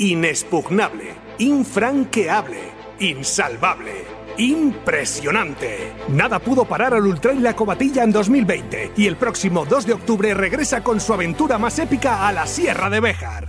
Inexpugnable, infranqueable, insalvable. Impresionante. Nada pudo parar al Ultra y la Cobatilla en 2020 y el próximo 2 de octubre regresa con su aventura más épica a la Sierra de Béjar.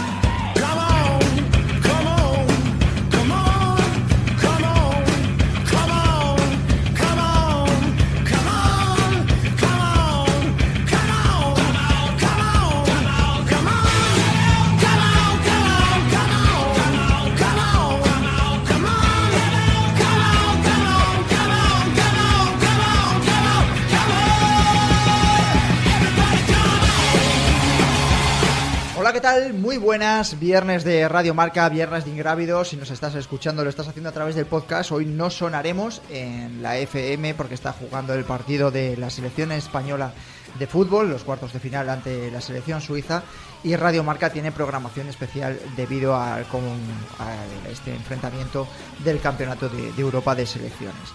Hola, ¿qué tal? Muy buenas, viernes de Radio Marca, viernes de Ingrávidos. Si nos estás escuchando, lo estás haciendo a través del podcast. Hoy no sonaremos en la FM porque está jugando el partido de la selección española de fútbol, los cuartos de final ante la selección suiza. Y Radio Marca tiene programación especial debido con- a este enfrentamiento del Campeonato de- de Europa de Selecciones.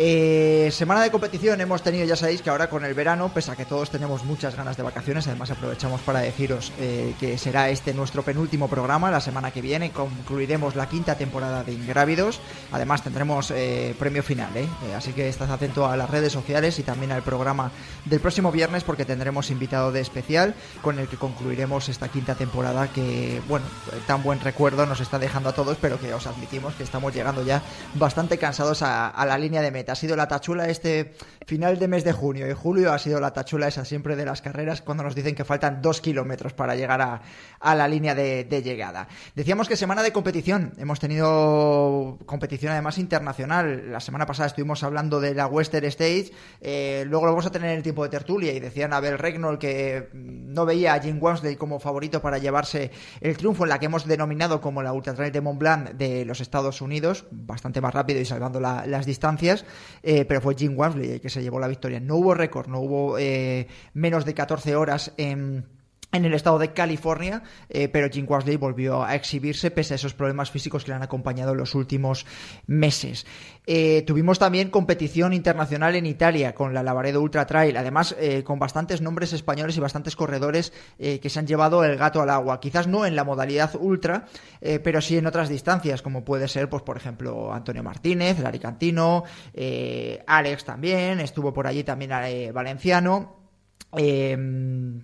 Eh, semana de competición hemos tenido, ya sabéis que ahora con el verano, pese a que todos tenemos muchas ganas de vacaciones, además aprovechamos para deciros eh, que será este nuestro penúltimo programa, la semana que viene concluiremos la quinta temporada de Ingrávidos, además tendremos eh, premio final, ¿eh? Así que estad atento a las redes sociales y también al programa del próximo viernes porque tendremos invitado de especial con el que concluiremos esta quinta temporada que, bueno, tan buen recuerdo nos está dejando a todos, pero que os admitimos que estamos llegando ya bastante cansados a, a la línea de meta. Ha sido la tachula este final de mes de junio y julio, ha sido la tachula esa siempre de las carreras cuando nos dicen que faltan dos kilómetros para llegar a, a la línea de, llegada. Decíamos que semana de competición, hemos tenido competición además internacional. La semana pasada estuvimos hablando de la Western Stage, eh, luego lo vamos a tener en el tiempo de tertulia y decía Abel Regnol que mm, no veía a Jim Wamsley como favorito para llevarse el triunfo en la que hemos denominado como la Ultra Trail de Mont Blanc de los Estados Unidos, bastante más rápido y salvando la- las distancias, eh, pero fue Jim Wamsley el que se llevó la victoria. No hubo récord, no hubo eh, menos de 14 horas en en el estado de California, eh, pero Jim Wasley volvió a exhibirse pese a esos problemas físicos que le han acompañado en los últimos meses. Eh, tuvimos también competición internacional en Italia con la Lavaredo Ultra Trail, además eh, con bastantes nombres españoles y bastantes corredores eh, que se han llevado el gato al agua. Quizás no en la modalidad ultra, pero sí en otras distancias, como puede ser, pues por ejemplo, Antonio Martínez, Lari Cantino, eh, Alex también, estuvo por allí también Valenciano. Eh,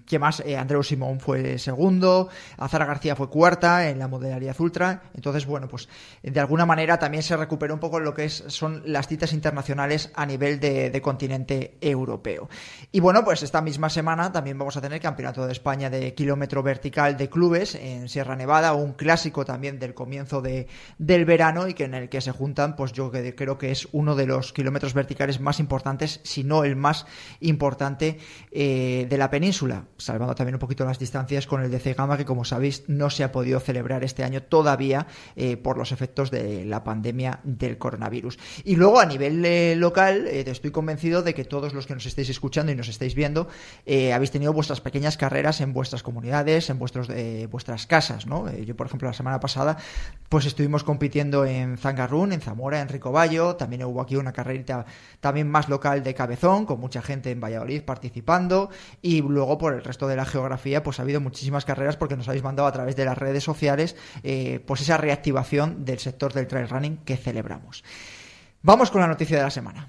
¿Qué más? Eh, Andreu Simón fue segundo, Azara García fue cuarta en la modalidad ultra. Entonces, bueno, pues de alguna manera también se recuperó un poco lo que es, son las citas internacionales a nivel de, continente europeo. Y bueno, pues esta misma semana también vamos a tener Campeonato de España de kilómetro vertical de clubes en Sierra Nevada, un clásico también del comienzo de, del verano y que en el que se juntan, pues yo creo que es uno de los kilómetros verticales más importantes, si no el más importante eh, de la península, salvando también un poquito las distancias con el DC Gama, que como sabéis no se ha podido celebrar este año todavía eh, por los efectos de la pandemia del coronavirus. Y luego a nivel eh, local, eh, estoy convencido de que todos los que nos estáis escuchando y nos estáis viendo, eh, habéis tenido vuestras pequeñas carreras en vuestras comunidades, en vuestros, eh, vuestras casas. Eh, yo, por ejemplo, la semana pasada, pues estuvimos compitiendo en Zangarrún, en Zamora, en Ricoballo, también hubo aquí una carrerita también más local de Cabezón, con mucha gente en Valladolid participando, y luego por el resto de la geografía, pues ha habido muchísimas carreras porque nos habéis mandado a través de las redes sociales, eh, pues esa reactivación del sector del trail running que celebramos. Vamos con la noticia de la semana.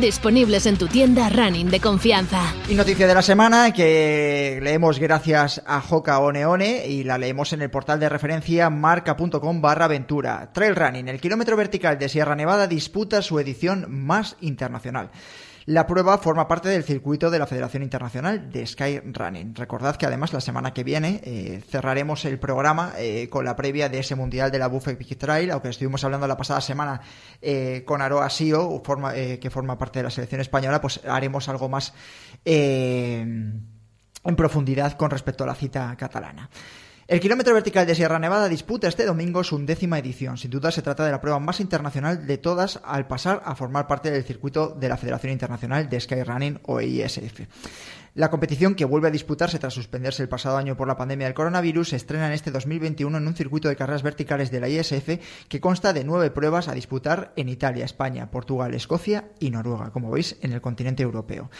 disponibles en tu tienda running de confianza. Y noticia de la semana que leemos gracias a Joca Oneone y la leemos en el portal de referencia marca.com barra aventura. Trail Running, el kilómetro vertical de Sierra Nevada disputa su edición más internacional. La prueba forma parte del circuito de la Federación Internacional de Sky Running. Recordad que además la semana que viene eh, cerraremos el programa eh, con la previa de ese mundial de la Buffet Big Trail, aunque estuvimos hablando la pasada semana eh, con Aroa Sio, que forma parte de la selección española, pues haremos algo más en profundidad con respecto a la cita catalana. El kilómetro vertical de Sierra Nevada disputa este domingo su undécima edición. Sin duda se trata de la prueba más internacional de todas al pasar a formar parte del circuito de la Federación Internacional de Skyrunning o ISF. La competición, que vuelve a disputarse tras suspenderse el pasado año por la pandemia del coronavirus, se estrena en este 2021 en un circuito de carreras verticales de la ISF que consta de nueve pruebas a disputar en Italia, España, Portugal, Escocia y Noruega, como veis, en el continente europeo.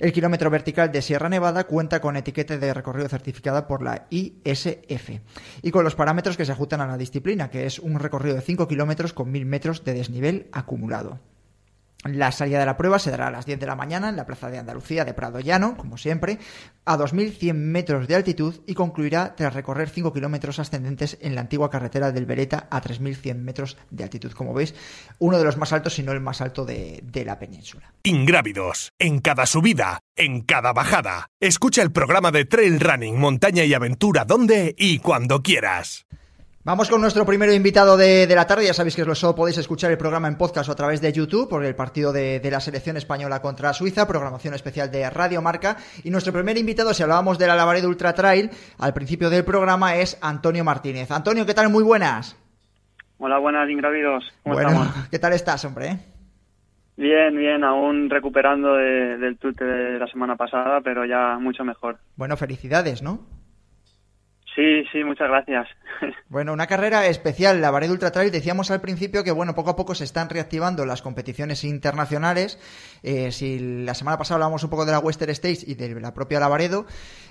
El kilómetro vertical de Sierra Nevada cuenta con etiqueta de recorrido certificada por la ISF y con los parámetros que se ajustan a la disciplina, que es un recorrido de 5 kilómetros con 1000 metros de desnivel acumulado. La salida de la prueba se dará a las 10 de la mañana en la Plaza de Andalucía de Prado Llano, como siempre, a 2.100 metros de altitud y concluirá tras recorrer 5 kilómetros ascendentes en la antigua carretera del Bereta a 3.100 metros de altitud. Como veis, uno de los más altos, si no el más alto de, de la península. Ingrávidos, en cada subida, en cada bajada. Escucha el programa de Trail Running, Montaña y Aventura donde y cuando quieras. Vamos con nuestro primer invitado de, la tarde. Ya sabéis que solo podéis escuchar el programa en podcast o a través de YouTube por el partido de, la selección española contra Suiza, programación especial de Radio Marca. Y nuestro primer invitado, si hablábamos de la Lavaredo Ultra Trail, al principio del programa es Antonio Martínez. Antonio, ¿qué tal? Muy buenas. Hola, buenas, ingravidos. bueno, ¿qué tal estás, hombre? Bien, bien, aún recuperando del tute de la semana pasada, pero ya mucho mejor. Bueno, felicidades, ¿no? Sí, sí, muchas gracias. Bueno, una carrera especial, la Vared Ultra Trail. Decíamos al principio que, bueno, poco a poco se están reactivando las competiciones internacionales. Eh, si la semana pasada hablábamos un poco de la Western States y de la propia Lavaredo,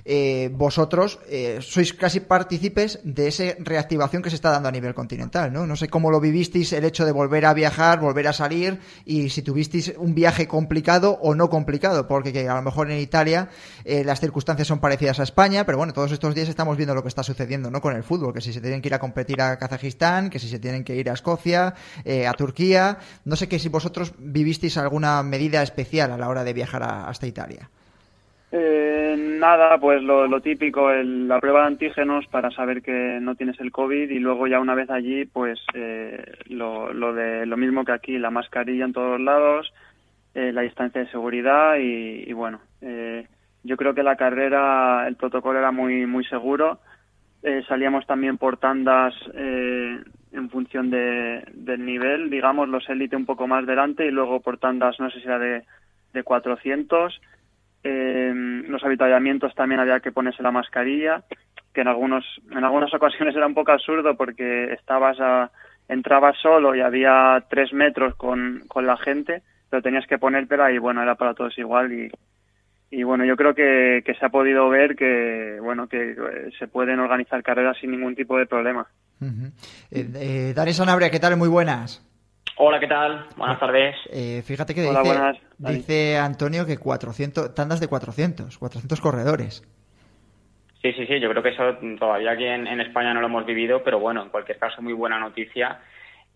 eh, vosotros eh, sois casi partícipes de esa reactivación que se está dando a nivel continental, ¿no? No sé cómo lo vivisteis el hecho de volver a viajar, volver a salir y si tuvisteis un viaje complicado o no complicado, porque a lo mejor en Italia las circunstancias son parecidas a España, pero bueno, todos estos días estamos viendo lo que está sucediendo ¿no? con el fútbol, que si se tienen que ir a competir a Kazajistán, que si se tienen que ir a Escocia, eh, a Turquía. No sé que si vosotros vivisteis alguna medida especial a la hora de viajar hasta Italia. Eh, nada, pues lo, típico, la prueba de antígenos para saber que no tienes el COVID y luego ya una vez allí, pues eh, lo, de, lo mismo que aquí, la mascarilla en todos lados, la distancia de seguridad y, y bueno, yo creo que la carrera, el protocolo era muy, muy seguro eh, salíamos también por tandas eh, en función de, del nivel, digamos, los élite un poco más delante y luego por tandas, no sé si era de, de 400. Eh, los habitallamientos también había que ponerse la mascarilla, que en algunos en algunas ocasiones era un poco absurdo porque estabas a, entrabas solo y había tres metros con, con la gente, pero tenías que ponértela y bueno, era para todos igual y, y bueno, yo creo que, se ha podido ver que bueno que eh, se pueden organizar carreras sin ningún tipo de problema. Eh, eh, Dani Sanabria, ¿qué tal? Muy buenas. Hola, ¿qué tal? Buenas tardes. fíjate que dice, dice, Antonio que 400, tandas de 400, 400 corredores. Sí, sí, sí, yo creo que eso todavía aquí en, en España no lo hemos vivido, pero bueno, en cualquier caso, muy buena noticia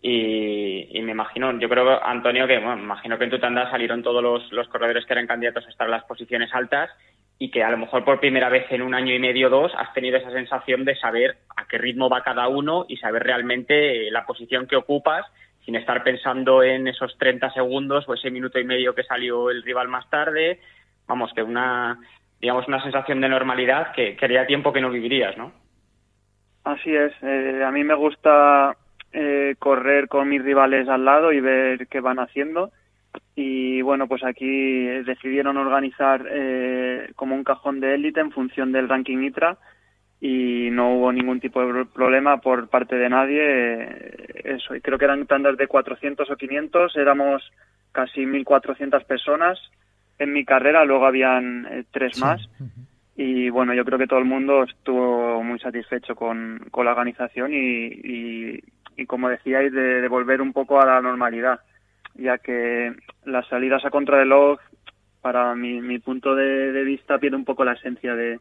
y, me imagino, yo creo, Antonio, que bueno, me imagino que en tu tanda salieron todos los, corredores que eran candidatos a estar en las posiciones altas y que a lo mejor por primera vez en un año y medio o dos has tenido esa sensación de saber a qué ritmo va cada uno y saber realmente la posición que ocupas sin estar pensando en esos 30 segundos o ese minuto y medio que salió el rival más tarde. Vamos, que una, digamos, una sensación de normalidad que, que haría tiempo que no vivirías, ¿no? Así es. Eh, a mí me gusta eh, correr con mis rivales al lado y ver qué van haciendo. y bueno, pues aquí decidieron organizar eh, como un cajón de élite en función del ranking ITRA y no hubo ningún tipo de problema por parte de nadie. Eh, eso, y creo que eran tandas de 400 o 500, éramos casi 1.400 personas en mi carrera, luego habían eh, tres más. Y bueno, yo creo que todo el mundo estuvo muy satisfecho con, con la organización y, y, como decíais, de, de volver un poco a la normalidad ya que las salidas a contrarreloj, para mi, mi punto de, vista, pierde un poco la esencia de,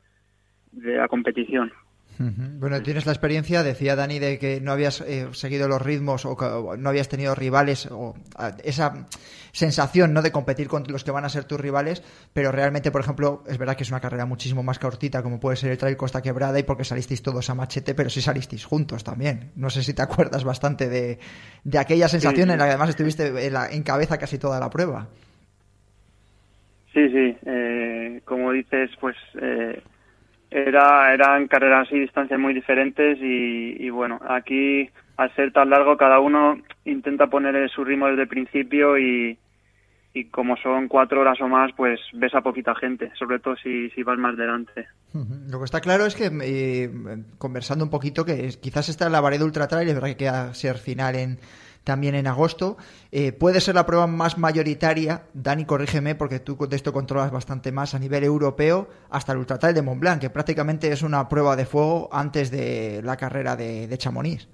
de la competición. Bueno, tienes la experiencia, decía Dani, de que no habías eh, seguido los ritmos o, no habías tenido rivales o esa sensación no de competir con los que van a ser tus rivales, pero realmente, por ejemplo, es verdad que es una carrera muchísimo más cortita como puede ser el Trail Costa Quebrada y porque salisteis todos a machete, pero sí salisteis juntos también. No sé si te acuerdas bastante de, de aquella sensación en la que además estuviste en, cabeza casi toda la prueba. Sí, sí, eh, como dices, pues... Eh era, eran carreras y distancias muy diferentes y, bueno, aquí al ser tan largo cada uno intenta poner su ritmo desde el principio y, y como son cuatro horas o más, pues ves a poquita gente, sobre todo si, si vas más delante. Lo que está claro es que, eh, conversando un poquito, que quizás está en la Varedo Ultra Trail, es verdad que queda ser final en, también en agosto. Eh, puede ser la prueba más mayoritaria, Dani, corrígeme, porque tú de esto controlas bastante más a nivel europeo, hasta el Ultratrail de Mont Blanc, que prácticamente es una prueba de fuego antes de la carrera de, de Chamonix.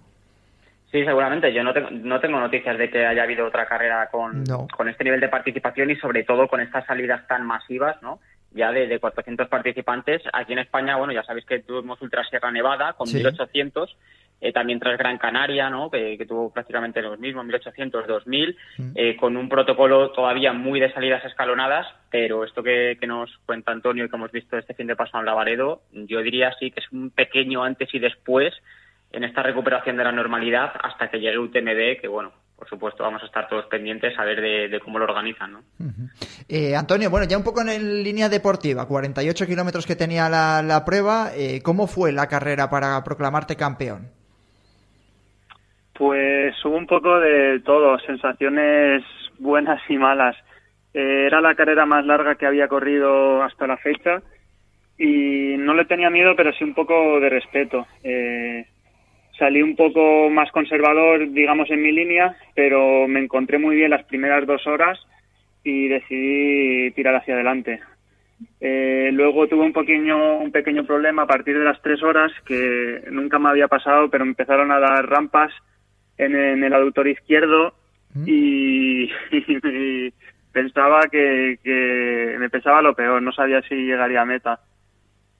Sí, seguramente. Yo no tengo, no tengo noticias de que haya habido otra carrera con, con este nivel de participación y sobre todo con estas salidas tan masivas, ¿no? Ya de, de 400 participantes. Aquí en España, bueno, ya sabéis que tuvimos Ultra Sierra Nevada con 1800 eh, también tras Gran Canaria, ¿no? que, tuvo prácticamente los mismos, 1800, 2000, mm. eh, con un protocolo todavía muy de salidas escalonadas, pero esto que, nos cuenta Antonio y que hemos visto este fin de pasado en Lavaredo, yo diría sí que es un pequeño antes y después en esta recuperación de la normalidad hasta que llegue UTMB, que bueno, por supuesto, vamos a estar todos pendientes a ver de, cómo lo organizan. ¿no? Eh, Antonio, bueno, ya un poco en línea deportiva, 48 kilómetros que tenía la, la prueba, ¿cómo fue la carrera para proclamarte campeón? Pues hubo un poco de todo, sensaciones buenas y malas. Eh, era la carrera más larga que había corrido hasta la fecha y no le tenía miedo, pero sí un poco de respeto. Eh, salí un poco más conservador, digamos, en mi línea, pero me encontré muy bien las primeras dos horas y decidí tirar hacia adelante. Eh, luego tuve un pequeño, un pequeño problema a partir de las tres horas que nunca me había pasado, pero empezaron a dar rampas en, el aductor izquierdo mm. y, pensaba que, me pensaba lo peor, no sabía si llegaría a meta.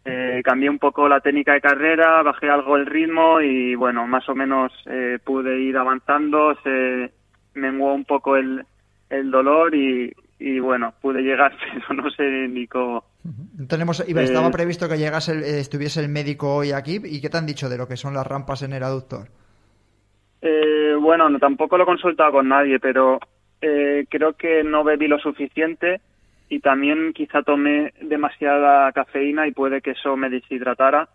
Eh, cambié un poco la técnica de carrera, bajé algo el ritmo y bueno, más o menos eh, pude ir avanzando, se menguó un poco el, el dolor y, y bueno, pude llegar, pero no sé ni cómo. Tenemos, estaba eh, previsto que llegase estuviese el médico hoy aquí. ¿Y qué te han dicho de lo que son las rampas en el aductor? Eh, bueno, no, tampoco lo he consultado con nadie, pero eh, creo que no bebí lo suficiente y también quizá tomé demasiada cafeína y puede que eso me deshidratara.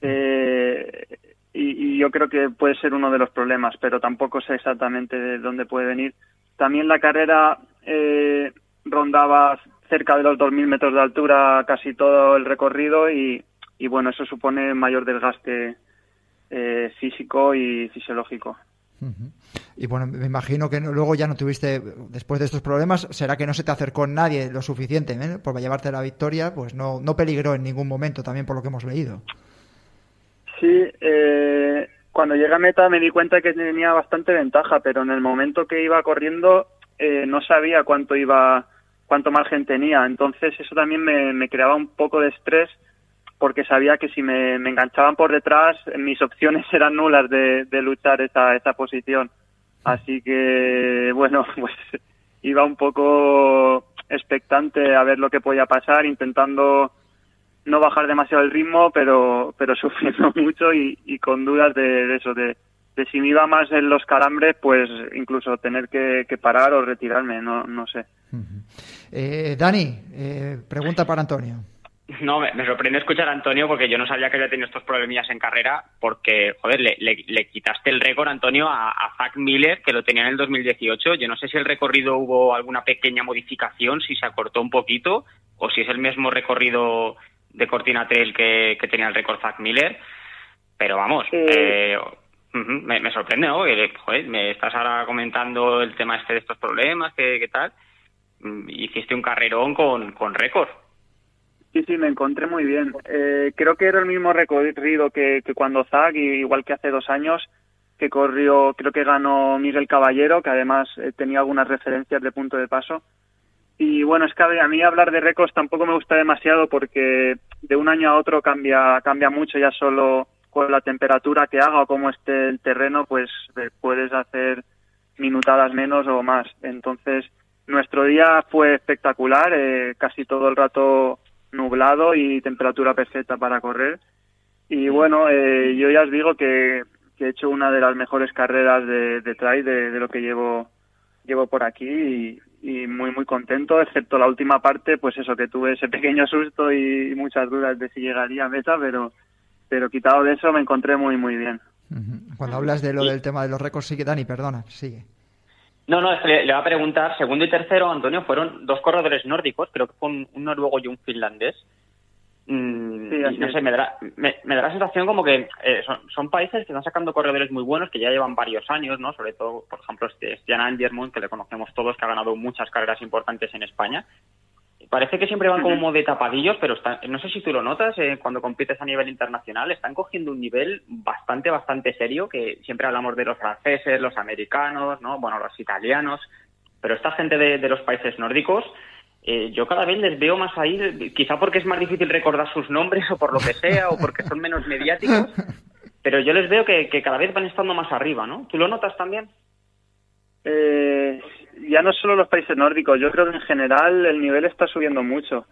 Eh, y, yo creo que puede ser uno de los problemas, pero tampoco sé exactamente de dónde puede venir. También la carrera eh, rondaba cerca de los 2.000 metros de altura casi todo el recorrido y, y bueno, eso supone mayor desgaste eh, físico y fisiológico. Y bueno, me imagino que luego ya no tuviste, después de estos problemas, será que no se te acercó nadie lo suficiente ¿eh? por llevarte la victoria, pues no, no peligró en ningún momento, también por lo que hemos leído. Sí, eh, cuando llegué a meta me di cuenta que tenía bastante ventaja, pero en el momento que iba corriendo eh, no sabía cuánto iba, cuánto margen tenía, entonces eso también me, me creaba un poco de estrés porque sabía que si me, enganchaban por detrás, mis opciones eran nulas de, luchar esa, esa posición. Así que, bueno, pues iba un poco expectante a ver lo que podía pasar, intentando no bajar demasiado el ritmo, pero, pero sufriendo mucho y, con dudas de, eso, de, si me iba más en los calambres, pues incluso tener que, parar o retirarme, no, no sé. Eh, Dani, eh, pregunta para Antonio. No, me, sorprende escuchar a Antonio porque yo no sabía que había tenido estos problemillas en carrera porque, joder, le, quitaste el récord, Antonio, a, a Zach Miller, que lo tenía en el 2018. Yo no sé si el recorrido hubo alguna pequeña modificación, si se acortó un poquito o si es el mismo recorrido de Cortina Trail que, tenía el récord Zach Miller. Pero vamos, eh, me, sorprende, ¿no? joder, me estás ahora comentando el tema este de estos problemas, ¿qué, tal? Mm, hiciste un carrerón con, con récord. Sí, sí, me encontré muy bien. Eh, creo que era el mismo recorrido que, cuando Zag, igual que hace dos años, que corrió, creo que ganó Miguel Caballero, que además eh, tenía algunas referencias de punto de paso. Y bueno, es que a mí hablar de récords tampoco me gusta demasiado porque de un año a otro cambia, cambia mucho, ya solo con la temperatura que haga o cómo esté el terreno, pues eh, puedes hacer minutadas menos o más. Entonces, nuestro día fue espectacular, casi todo el rato nublado y temperatura perfecta para correr. Y bueno, eh, yo ya os digo que, he hecho una de las mejores carreras de, de trail de, lo que llevo llevo por aquí y, muy muy contento, excepto la última parte, pues eso, que tuve ese pequeño susto y, muchas dudas de si llegaría a meta, pero, pero quitado de eso me encontré muy muy bien. Cuando hablas de lo del tema de los récords, sigue Dani, perdona, sigue. No, no, le, le, va a preguntar, segundo y tercero, Antonio, fueron dos corredores nórdicos, creo que fue un, noruego y un finlandés. Mm, y no sé, me dará, me, da la sensación como que eh, son, países que están sacando corredores muy buenos, que ya llevan varios años, ¿no? Sobre todo, por ejemplo, este Stian Angermund, que le conocemos todos, que ha ganado muchas carreras importantes en España parece que siempre van como de tapadillos, pero no sé si tú lo notas, eh, cuando compites a nivel internacional, están cogiendo un nivel bastante, bastante serio, que siempre hablamos de los franceses, los americanos, ¿no? Bueno, los italianos, pero esta gente de, los países nórdicos, eh, yo cada vez les veo más ahí, quizá porque es más difícil recordar sus nombres o por lo que sea, o porque son menos mediáticos, pero yo les veo que, que cada vez van estando más arriba, ¿no? ¿Tú lo notas también? Eh, ya no solo los países nórdicos, yo creo que en general el nivel está subiendo mucho.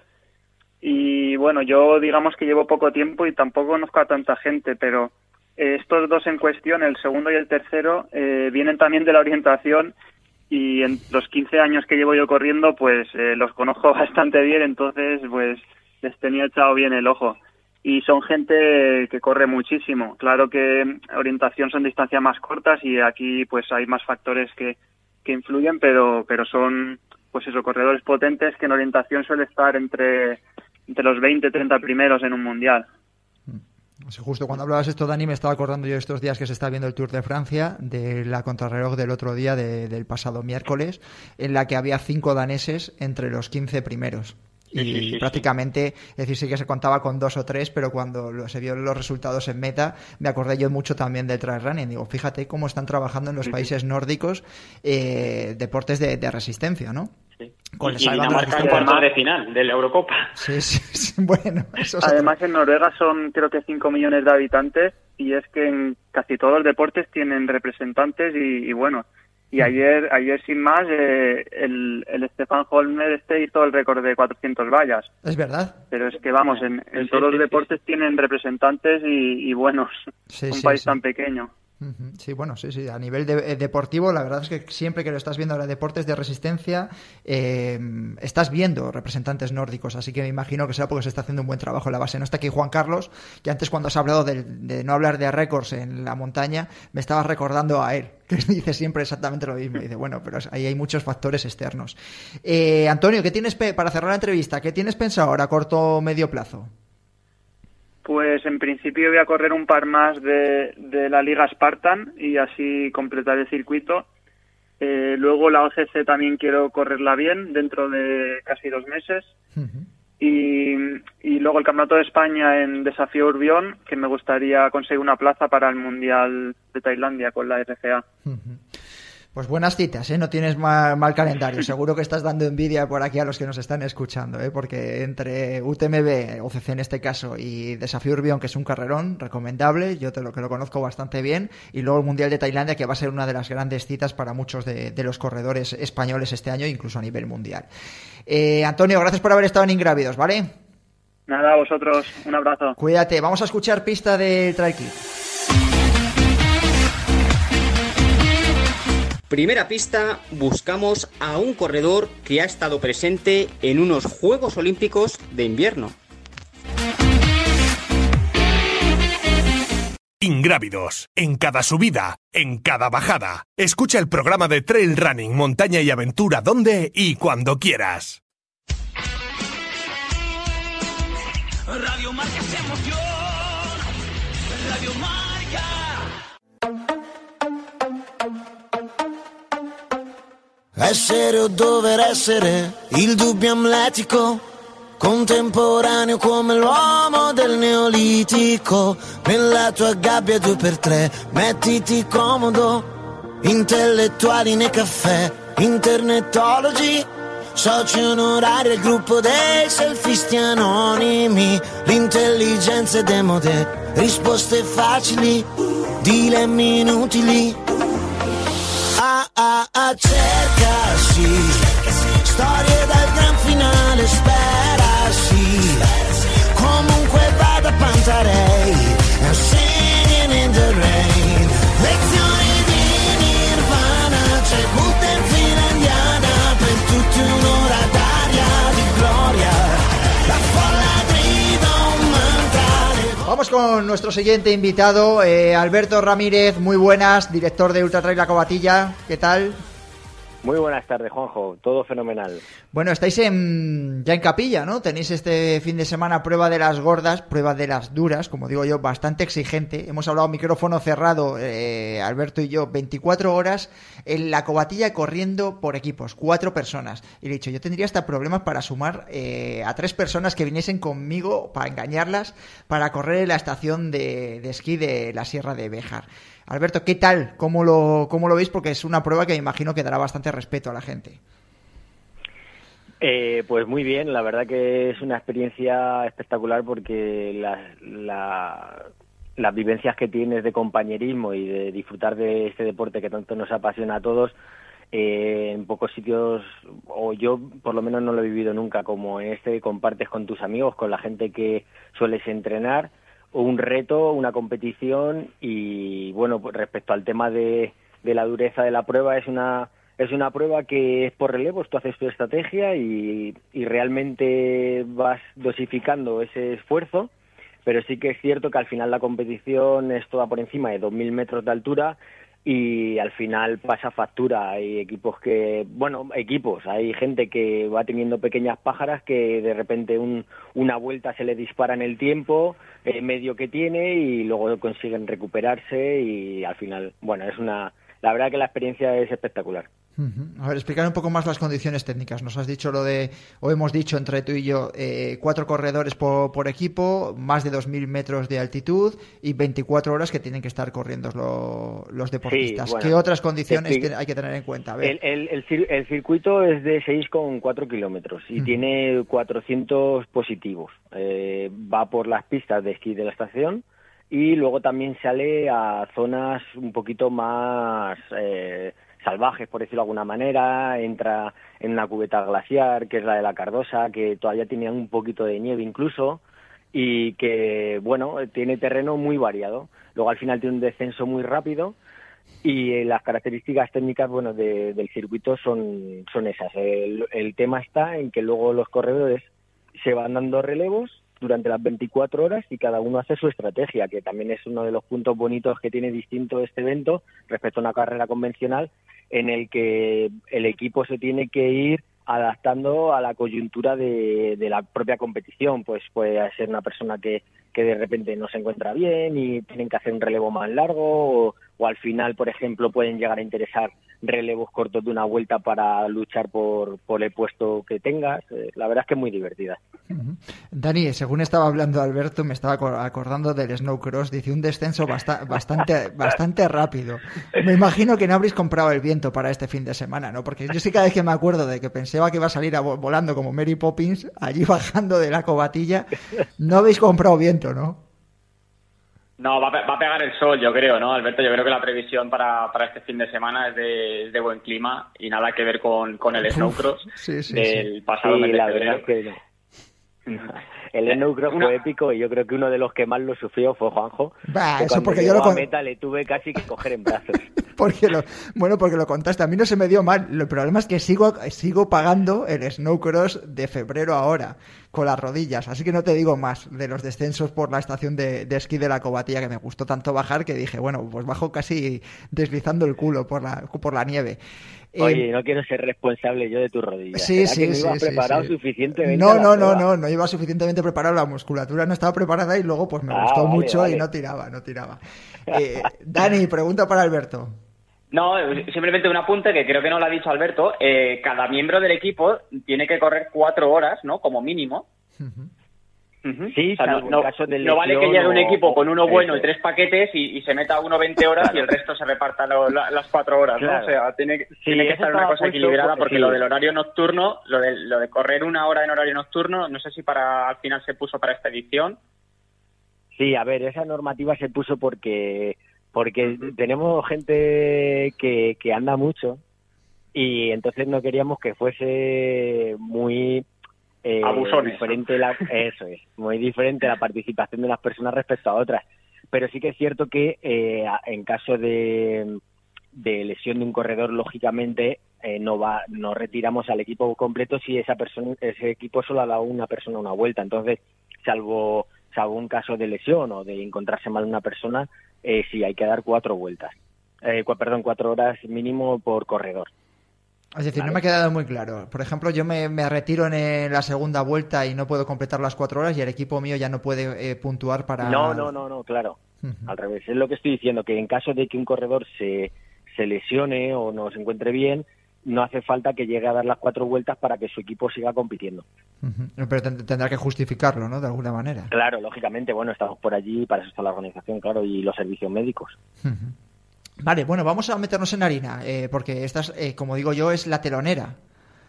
Y bueno, yo digamos que llevo poco tiempo y tampoco conozco a tanta gente, pero eh, estos dos en cuestión, el segundo y el tercero, eh, vienen también de la orientación y en los 15 años que llevo yo corriendo, pues eh, los conozco bastante bien, entonces pues les tenía echado bien el ojo. Y son gente que corre muchísimo. Claro que orientación son distancias más cortas y aquí pues hay más factores que, que influyen, pero, pero son, pues eso, corredores potentes que en orientación suele estar entre, entre los 20 y 30 primeros en un mundial. Mm. justo cuando hablabas esto, Dani, me estaba acordando yo estos días que se está viendo el Tour de Francia, de la contrarreloj del otro día, del pasado miércoles, en la que había cinco daneses entre los 15 primeros y prácticamente, es decir, sí que se contaba con dos o tres, pero cuando se vio los resultados en meta, me acordé yo mucho también del trail running. Digo, fíjate cómo están trabajando en los países nórdicos eh, deportes de, resistencia, ¿no? Sí. Con y, Dinamarca de final de la Eurocopa. Sí, sí, bueno. Además, en Noruega son creo que 5 millones de habitantes y es que en casi todos los deportes tienen representantes y bueno, y ayer, ayer sin más, eh, el, el Stefan Holmer este hizo el récord de 400 vallas. Es verdad. Pero es que vamos, en, en todos los deportes tienen representantes y, buenos. un país tan pequeño. Sí, bueno, sí, sí. A nivel de, eh, deportivo, la verdad es que siempre que lo estás viendo ahora deportes de resistencia, eh, estás viendo representantes nórdicos. Así que me imagino que sea porque se está haciendo un buen trabajo en la base. No está aquí Juan Carlos, que antes cuando has hablado de, no hablar de récords en la montaña, me estabas recordando a él, que dice siempre exactamente lo mismo. Y dice, bueno, pero ahí hay muchos factores externos. Eh, Antonio, ¿qué tienes para cerrar la entrevista? ¿Qué tienes pensado ahora a corto o medio plazo? Pues en principio voy a correr un par más de, la Liga Spartan y así completar el circuito. Eh, luego la OCC también quiero correrla bien dentro de casi dos meses. y, luego el Campeonato de España en Desafío Urbión, que me gustaría conseguir una plaza para el Mundial de Tailandia con la RCA. Pues buenas citas, ¿eh? No tienes mal, calendario. Seguro que estás dando envidia por aquí a los que nos están escuchando, ¿eh? Porque entre UTMB, OCC en este caso, y Desafío Urbión, que es un carrerón recomendable, yo te lo que lo conozco bastante bien, y luego el Mundial de Tailandia, que va a ser una de las grandes citas para muchos de, los corredores españoles este año, incluso a nivel mundial. Eh, Antonio, gracias por haber estado en Ingrávidos, ¿vale? Nada, a vosotros. Un abrazo. Cuídate. Vamos a escuchar pista de Trail Primera pista, buscamos a un corredor que ha estado presente en unos Juegos Olímpicos de invierno. Ingrávidos, en cada subida, en cada bajada. Escucha el programa de Trail Running, Montaña y Aventura donde y cuando quieras. Radio Marca emoción. Radio Marca. Essere o dover essere, il dubbio amletico contemporaneo come l'uomo del neolitico, nella tua gabbia due per tre, mettiti comodo, intellettuali nei caffè, internetologi, soci onorari al gruppo dei selfisti anonimi, l'intelligenza è demode, risposte facili, dilemmi inutili. Ah ah con nuestro siguiente invitado, eh, Alberto Ramírez, muy buenas, director de Ultra Trail La Cobatilla, ¿qué tal? Muy buenas tardes, Juanjo. Todo fenomenal. Bueno, estáis en, ya en capilla, ¿no? Tenéis este fin de semana prueba de las gordas, prueba de las duras, como digo yo, bastante exigente. Hemos hablado micrófono cerrado, eh, Alberto y yo, 24 horas en la cobatilla corriendo por equipos, cuatro personas. Y he dicho, yo tendría hasta problemas para sumar eh, a tres personas que viniesen conmigo para engañarlas para correr en la estación de, de esquí de la Sierra de Béjar. Alberto, ¿qué tal? ¿Cómo lo, ¿Cómo lo veis? Porque es una prueba que me imagino que dará bastante respeto a la gente. Eh, pues muy bien, la verdad que es una experiencia espectacular porque la, la, las vivencias que tienes de compañerismo y de disfrutar de este deporte que tanto nos apasiona a todos, eh, en pocos sitios, o yo por lo menos no lo he vivido nunca, como en este compartes con tus amigos, con la gente que sueles entrenar, un reto, una competición y bueno, pues respecto al tema de, de la dureza de la prueba, es una es una prueba que es por relevos, tú haces tu estrategia y, y, realmente vas dosificando ese esfuerzo, pero sí que es cierto que al final la competición es toda por encima de 2.000 metros de altura y al final pasa factura. Hay equipos que, bueno, equipos, hay gente que va teniendo pequeñas pájaras que de repente un, una vuelta se le dispara en el tiempo eh, medio que tiene y luego consiguen recuperarse y al final, bueno, es una, la verdad que la experiencia es espectacular. A ver, explicar un poco más las condiciones técnicas. Nos has dicho lo de, o hemos dicho entre tú y yo, eh, cuatro corredores por, por, equipo, más de 2.000 metros de altitud y 24 horas que tienen que estar corriendo lo, los deportistas. Sí, bueno, ¿Qué otras condiciones te, hay que tener en cuenta? A ver. El, el, el, el, circuito es de 6,4 kilómetros y uh -huh. tiene 400 positivos. Eh, va por las pistas de esquí de la estación y luego también sale a zonas un poquito más... Eh, salvajes, por decirlo de alguna manera, entra en una cubeta glaciar, que es la de la Cardosa, que todavía tiene un poquito de nieve incluso, y que, bueno, tiene terreno muy variado. Luego al final tiene un descenso muy rápido y eh, las características técnicas, bueno, de, del circuito son, son esas. El tema está en que luego los corredores se van dando relevos durante las 24 horas y cada uno hace su estrategia, que también es uno de los puntos bonitos que tiene distinto este evento respecto a una carrera convencional, en el que el equipo se tiene que ir adaptando a la coyuntura de, de la propia competición. Pues puede ser una persona que, que de repente no se encuentra bien y tienen que hacer un relevo más largo o, o al final, por ejemplo, pueden llegar a interesar relevos cortos de una vuelta para luchar por, por el puesto que tengas. Eh, la verdad es que es muy divertida. Uh -huh. Dani, según estaba hablando Alberto, me estaba acordando del snowcross. Dice un descenso basta bastante, bastante rápido. Me imagino que no habréis comprado el viento para este fin de semana, ¿no? Porque yo sí cada vez que me acuerdo de que pensaba que iba a salir a volando como Mary Poppins, allí bajando de la cobatilla, no habéis comprado viento, ¿no? No, va a, va a, pegar el sol, yo creo, ¿no, Alberto? Yo creo que la previsión para, para este fin de semana es de, es de, buen clima y nada que ver con, con el snowcross sí, sí, del sí. pasado sí, mes de la febrero. verdad que el snowcross fue épico y yo creo que uno de los que más lo sufrió fue Juanjo. Bah, que eso porque yo lo a meta le tuve casi que coger en brazos. porque lo, bueno, porque lo contaste. A mí no se me dio mal. El problema es que sigo, sigo pagando el Snowcross de febrero ahora con las rodillas. Así que no te digo más de los descensos por la estación de, de esquí de la Cobatilla, que me gustó tanto bajar que dije, bueno, pues bajo casi deslizando el culo por la, por la nieve. Oye, no quiero ser responsable yo de tus rodillas. Sí, sí, que no sí, iba sí, preparado sí. suficientemente. No, no, no, no, no iba suficientemente preparado, la musculatura no estaba preparada y luego pues me Ah, gustó vale, mucho y no tiraba, no tiraba. Eh, Dani, pregunta para Alberto. No, simplemente un apunte que creo que no lo ha dicho Alberto. Eh, cada miembro del equipo tiene que correr cuatro horas, ¿no? Como mínimo. Sí, O sea, no, salvo en no- caso de no vale que llegue un o- equipo con uno bueno y es. tres paquetes y, y se meta uno 20 horas y el resto se reparta lo- la- las cuatro horas, ¿no? O sea, tiene, que- Sí, tiene que eso estar una cosa puesto equilibrada por- porque sí. lo del horario nocturno, lo de, lo de correr una hora en horario nocturno, no sé si para al final se puso para esta edición. Sí, a ver, esa normativa se puso porque porque tenemos gente que, que anda mucho y entonces no queríamos que fuese muy eh, Abusones. diferente la, eso es, muy diferente la participación de las personas respecto a otras. Pero sí que es cierto que eh, en caso de, de lesión de un corredor, lógicamente eh, no va, no retiramos al equipo completo si esa persona, ese equipo solo ha dado una persona una vuelta. Entonces, salvo, salvo un caso de lesión o de encontrarse mal una persona, eh, sí hay que dar cuatro vueltas. Eh, cu- perdón, cuatro horas mínimo por corredor. Es decir, no me ha quedado muy claro. Por ejemplo, yo me, me retiro en la segunda vuelta y no puedo completar las cuatro horas y el equipo mío ya no puede eh, puntuar para... No, no, no, no, claro. Al revés. Es lo que estoy diciendo, que en caso de que un corredor se, se lesione o no se encuentre bien, no hace falta que llegue a dar las cuatro vueltas para que su equipo siga compitiendo. Pero ten- tendrá que justificarlo, ¿no? De alguna manera. Claro, lógicamente, bueno, estamos por allí, para eso está la organización, claro, y los servicios médicos. Ujú. Vale, bueno, vamos a meternos en harina, eh, porque esta, es, eh, como digo yo, es la telonera.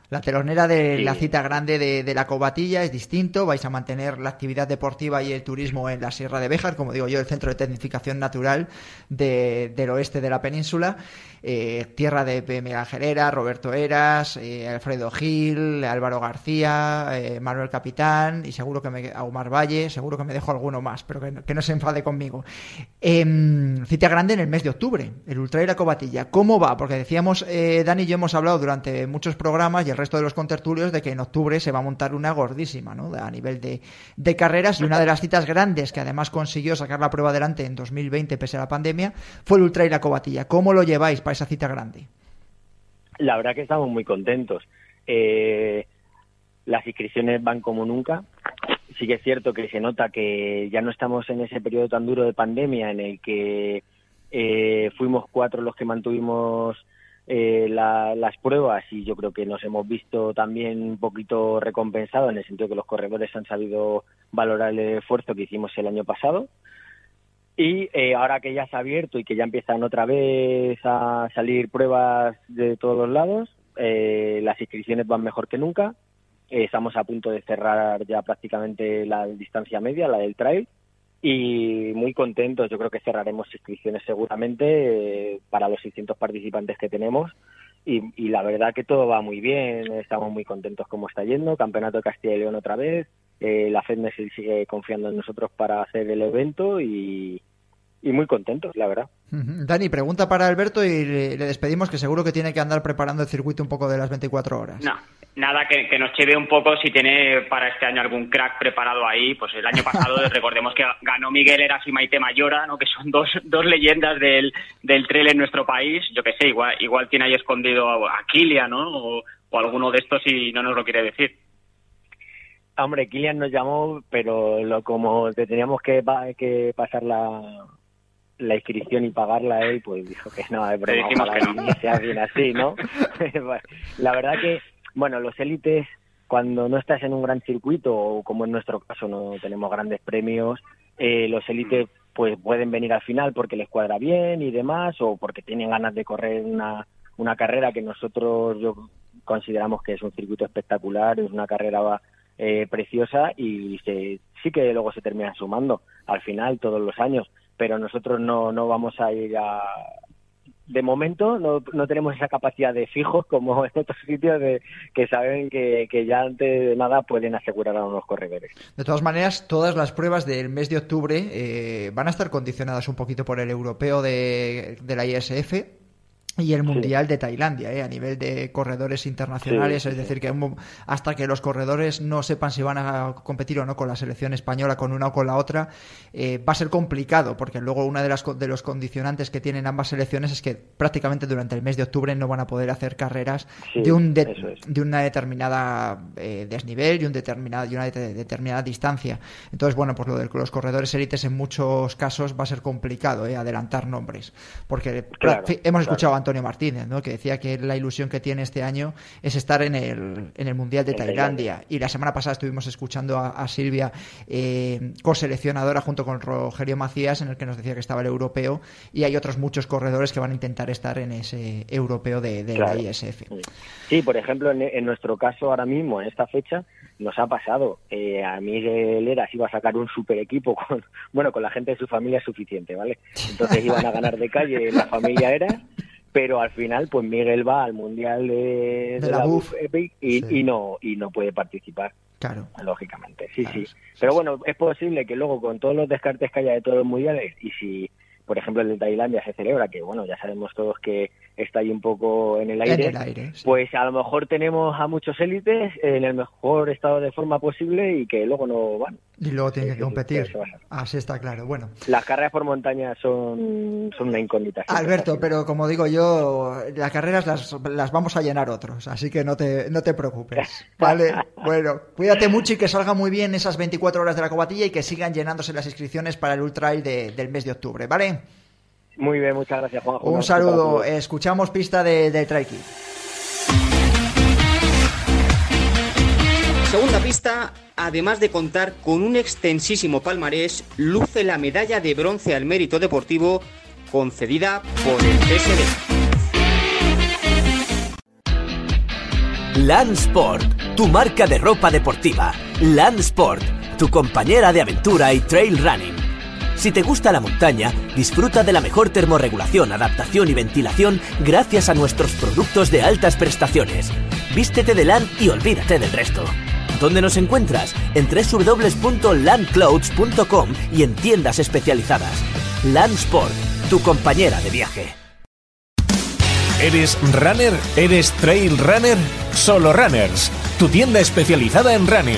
La telonera de Sí. la cita grande de, de la Cobatilla es distinto. Vais a mantener la actividad deportiva y el turismo en la Sierra de Béjar, como digo yo, el centro de tecnificación natural de- del oeste de la península. Eh, tierra de. Miguel Herrera, Roberto Eras, eh, Alfredo Gil, Álvaro García, eh, Manuel Capitán y seguro que me. Omar Valle, seguro que me dejo alguno más, pero que no, que no se enfade conmigo. Em, cita grande en el mes de octubre, el Ultra y la Cobatilla. ¿Cómo va? Porque decíamos, eh, Dani y yo hemos hablado durante muchos programas y resto de los contertulios de que en octubre se va a montar una gordísima, ¿no? A nivel de, de carreras y una de las citas grandes que además consiguió sacar la prueba adelante en 2020 pese a la pandemia fue el Ultra y la Cobatilla. ¿Cómo lo lleváis para esa cita grande? La verdad que estamos muy contentos. Eh, las inscripciones van como nunca. Sí que es cierto que se nota que ya no estamos en ese periodo tan duro de pandemia en el que eh, fuimos cuatro los que mantuvimos eh, la- las pruebas y yo creo que nos hemos visto también un poquito recompensados en el sentido que los corredores han sabido valorar el esfuerzo que hicimos el año pasado. Y eh, ahora que ya se ha abierto y que ya empiezan otra vez a salir pruebas de todos los lados, eh, las inscripciones van mejor que nunca. Eh, estamos a punto de cerrar ya prácticamente la distancia media, la del trail, y muy contentos. Yo creo que cerraremos inscripciones seguramente eh, para los 600 participantes que tenemos. Y, y la verdad que todo va muy bien, estamos muy contentos como está yendo. Campeonato de Castilla y León otra vez, eh, la FEDMES sigue confiando en nosotros para hacer el evento y, y muy contentos, la verdad. Dani, pregunta para Alberto y le, despedimos que seguro que tiene que andar preparando el circuito un poco de las 24 horas. No, nada que, que nos lleve un poco si tiene para este año algún crack preparado ahí. Pues el año pasado recordemos que ganó Miguel Eras y Maite Mayora, ¿no? que son dos, dos leyendas del, del trail en nuestro país. Yo que sé, igual, igual tiene ahí escondido a, a Kilian ¿no? o, o alguno de estos y no nos lo quiere decir. Hombre, Kilian nos llamó, pero lo, como te teníamos que, que pasar la, la inscripción y pagarla él, pues dijo que no, es broma, ojalá que no. viniese alguien así, ¿no? La verdad que, bueno, los élites, cuando no estás en un gran circuito, o como en nuestro caso no tenemos grandes premios, eh, los élites pues pueden venir al final porque les cuadra bien y demás, o porque tienen ganas de correr una, una carrera que nosotros yo consideramos que es un circuito espectacular, es una carrera eh, preciosa y se, sí que luego se termina sumando al final todos los años, pero nosotros no, no vamos a ir a... De momento no, no tenemos esa capacidad de fijos como en otros sitios de, que saben que, que ya antes de nada pueden asegurar a unos corredores. De todas maneras, todas las pruebas del mes de octubre eh, van a estar condicionadas un poquito por el europeo de, de la ISF. Y el Mundial de Tailandia, ¿eh? a nivel de corredores internacionales, Sí, es decir, que un- hasta que los corredores no sepan si van a competir o no con la selección española, con una o con la otra, eh, va a ser complicado, porque luego una de, las, de los condicionantes que tienen ambas selecciones es que prácticamente durante el mes de octubre no van a poder hacer carreras de, un de, es. de una determinada eh, desnivel y, un determinada, y una de- determinada distancia. Entonces, bueno, pues lo de los corredores élites en muchos casos va a ser complicado ¿eh? adelantar nombres, porque Claro, hemos claro. escuchado a Antonio Martínez, ¿no? que decía que la ilusión que tiene este año es estar en el, en el Mundial de Tailandia. Tailandia. Y la semana pasada estuvimos escuchando a, a Silvia, eh, coseleccionadora, junto con Rogerio Macías, en el que nos decía que estaba el europeo, y hay otros muchos corredores que van a intentar estar en ese europeo de, de Claro. la ISF. Sí, por ejemplo, en, en nuestro caso ahora mismo, en esta fecha, nos ha pasado. Eh, a Miguel Eras iba a sacar un super equipo con, bueno, con la gente de su familia es suficiente, ¿vale? Entonces iban a ganar de calle la familia Eras, pero al final, pues Miguel va al mundial de, De la BUF. Epic y, Sí. y no y no puede participar. Claro. Lógicamente, sí, Claro, sí. sí, Pero sí. bueno, es posible que luego con todos los descartes que haya de todos los mundiales y si, por ejemplo, el de Tailandia se celebra, que bueno, ya sabemos todos que está ahí un poco en el En aire, el aire. pues a lo mejor tenemos a muchos élites en el mejor estado de forma posible y que luego no van. Y luego tiene sí, que competir. Así está claro. Bueno, Las carreras por montaña son, son una incógnita. Alberto, pero como digo yo, las carreras las, las vamos a llenar otros, así que no te, no te preocupes. Vale, bueno, cuídate mucho y que salga muy bien esas 24 horas de la cobatilla y que sigan llenándose las inscripciones para el Ultra Trail de- del mes de octubre, ¿vale? Muy bien, muchas gracias, Juanjo. Un saludo, escuchamos pista de, del Trail Segunda pista, además de contar con un extensísimo palmarés, luce la medalla de bronce al mérito deportivo concedida por el PSD. Landsport, tu marca de ropa deportiva. Landsport, tu compañera de aventura y trail running. Si te gusta la montaña, disfruta de la mejor termorregulación, adaptación y ventilación gracias a nuestros productos de altas prestaciones. Vístete de LAN y olvídate del resto. ¿Dónde nos encuentras? En www.landclouds.com y en tiendas especializadas. Landsport, tu compañera de viaje. ¿Eres runner? ¿Eres trail runner? Solo Runners, tu tienda especializada en running.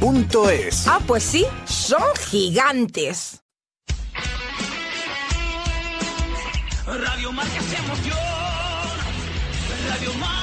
www.utmp.es. Ah, pues sí, son gigantes. Radio Marca se emoción. Radio Marca.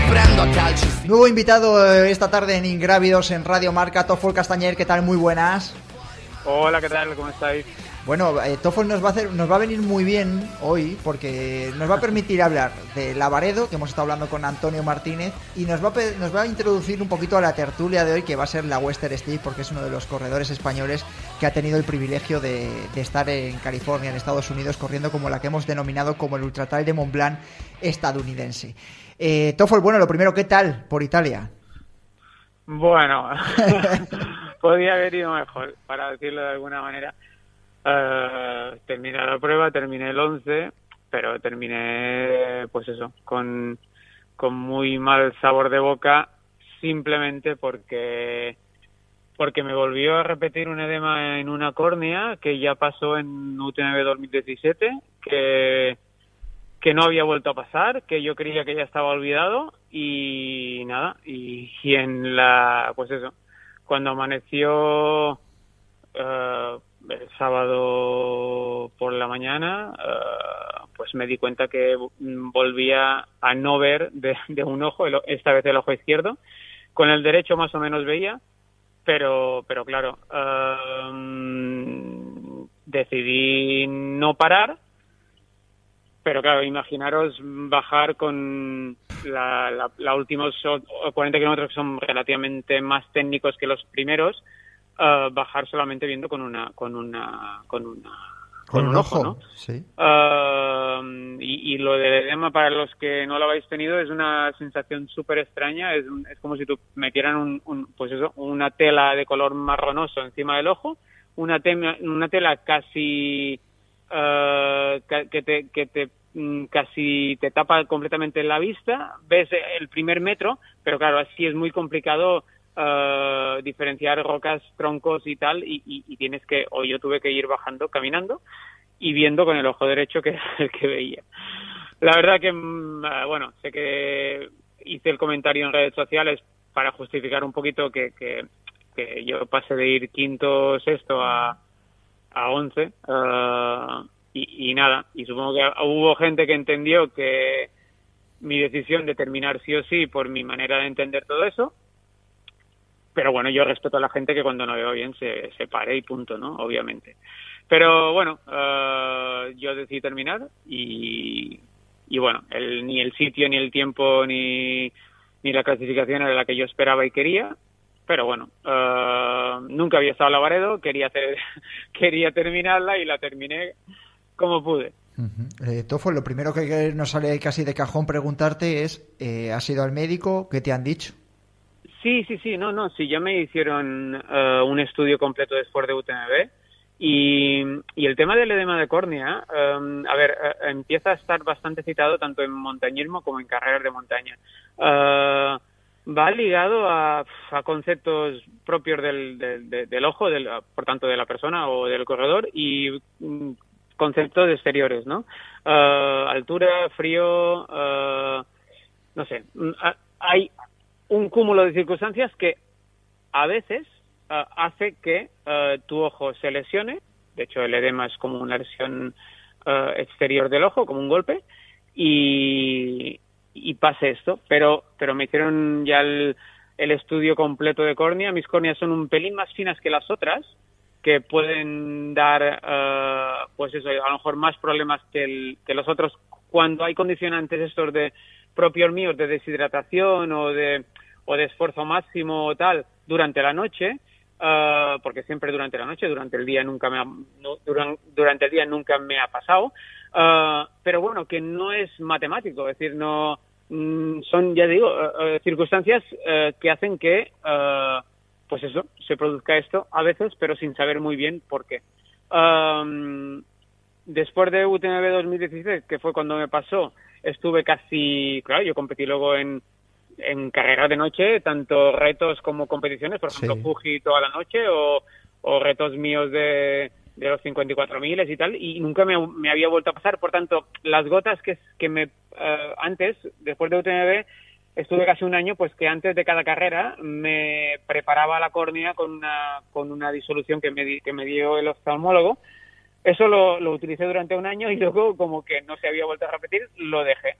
li prendo a calci. Nuevo invitado eh, esta tarde en Ingrávidos en Radio Marca, Toffol Castañer, ¿qué tal? Muy buenas. Hola, ¿qué tal? ¿Cómo estáis? Bueno, eh, Toffol nos va a hacer, nos va a venir muy bien hoy porque nos va a permitir hablar de Lavaredo, que hemos estado hablando con Antonio Martínez, y nos va a, nos va a introducir un poquito a la tertulia de hoy, que va a ser la Western State, porque es uno de los corredores españoles que ha tenido el privilegio de, de estar en California, en Estados Unidos, corriendo como la que hemos denominado como el Ultra Trail de Mont Blanc estadounidense. Eh, Toffol, bueno, lo primero, ¿qué tal por Italia? Bueno, podría haber ido mejor, para decirlo de alguna manera. Eh, terminé la prueba, terminé el 11, pero terminé, pues eso, con, con muy mal sabor de boca, simplemente porque porque me volvió a repetir un edema en una córnea que ya pasó en UTMB 2017, que, que no había vuelto a pasar, que yo creía que ya estaba olvidado y nada, y, y en la, pues eso, cuando amaneció eh, el sábado por la mañana, eh, pues me di cuenta que volvía a no ver de, un ojo, el- esta vez el ojo izquierdo, con el derecho más o menos veía, pero pero claro em, decidí no parar pero claro imaginaros bajar con la, la, la últimos o- o 40 kilómetros que son relativamente más técnicos que los primeros eh, bajar solamente viendo con una con una con una Con un ojo, ¿no? sí. Um, y, y lo del edema, para los que no lo habéis tenido, es una sensación súper extraña. Es, un- es como si tú metieran un, un- pues eso, una tela de color marronoso encima del ojo, una, tema- una tela casi eh, que te, que te mm, casi te tapa completamente la vista, ves el primer metro, pero claro, así es muy complicado eh, diferenciar rocas, troncos y tal, y, y- tienes que, o yo tuve que ir bajando, caminando, y viendo con el ojo derecho que era el que veía. La verdad que, mm, ah, bueno, sé que hice el comentario en redes sociales para justificar un poquito que, que, que yo pasé de ir quinto, sexto a, a once, ah, y, y nada, y supongo que hubo gente que entendió que mi decisión de terminar sí o sí por mi manera de entender todo eso, pero bueno, yo respeto a la gente que cuando no veo bien se, se pare y punto, ¿no? Obviamente. Pero bueno, eh, yo decidí terminar y, y bueno, el, ni el sitio, ni el tiempo, ni, ni la clasificación era la que yo esperaba y quería. Pero bueno, eh, nunca había estado en Lavaredo, quería, hacer, quería terminarla y la terminé como pude. Eh, Tofo, lo primero que- nos sale casi de cajón preguntarte es, eh, ¿has ido al médico? ¿Qué te han dicho? Sí, sí, sí, no, no, sí, ya me hicieron un estudio completo después de UTMB y, y el tema del edema de córnea, eh, a ver, empieza a estar bastante citado tanto en montañismo como en carreras de montaña. Va ligado a, a conceptos propios del, del, de- del ojo, del, por tanto de la persona o del corredor y mm, conceptos exteriores, ¿no? Eh, altura, frío, eh, no sé, mm, hay un cúmulo de circunstancias que a veces eh, hace que tu ojo se lesione. De hecho, el edema es como una lesión exterior del ojo, como un golpe, y, y pase esto. Pero, pero me hicieron ya el, el estudio completo de córnea. Mis córneas son un pelín más finas que las otras, que pueden dar, eh, pues eso, a lo mejor más problemas que, el- que los otros cuando hay condicionantes estos de propios míos de deshidratación o de, o de esfuerzo máximo o tal durante la noche, eh, porque siempre durante la noche, durante el día nunca me ha, durante el día nunca me ha pasado, eh, pero bueno, que no es matemático, es decir, no mm, son, ya digo, eh, eh, circunstancias eh, que hacen que, pues eso, se produzca esto a veces, pero sin saber muy bien por qué. Um, después de UTMB 2016, que fue cuando me pasó, estuve casi, claro, yo competí luego en, en carreras de noche, tanto retos como competiciones, por ejemplo, Sí. Fuji toda la noche o, o retos míos de, de los 54.000 y tal, y nunca me, me había vuelto a pasar. Por tanto, las gotas que, que me eh, antes, después de UTMB, estuve casi un año, pues que antes de cada carrera me preparaba la córnea con una, con una disolución que me, que me dio el oftalmólogo. Eso lo, lo utilicé durante un año y luego, como que no se había vuelto a repetir, lo dejé.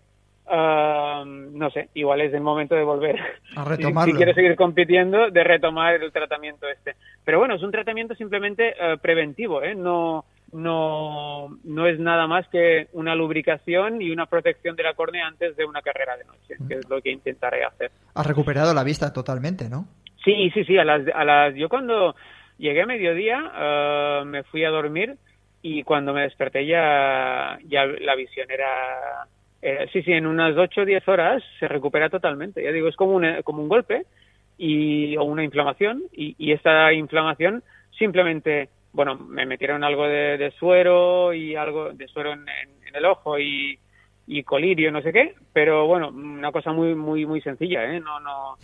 Ah, no sé, igual es el momento de volver. A Si- retomarlo. Si, quiero seguir compitiendo, de retomar el tratamiento este. Pero bueno, es un tratamiento simplemente eh, preventivo, ¿eh? No, no, no es nada más que una lubricación y una protección de la córnea antes de una carrera de noche, que es lo que intentaré hacer. Has recuperado la vista totalmente, ¿no? Sí, sí, sí. A las, a las, yo cuando llegué a mediodía eh, me fui a dormir y cuando me desperté ya, ya la visión era, era- sí, sí, en unas 8 o 10 horas se recupera totalmente. Ya digo, es como un, como un golpe y, o una inflamación y, y esta inflamación simplemente bueno, me metieron algo de, suero y algo de suero en el ojo y, y colirio, no sé qué, pero bueno, una cosa muy, muy, muy sencilla, ¿eh? No, no,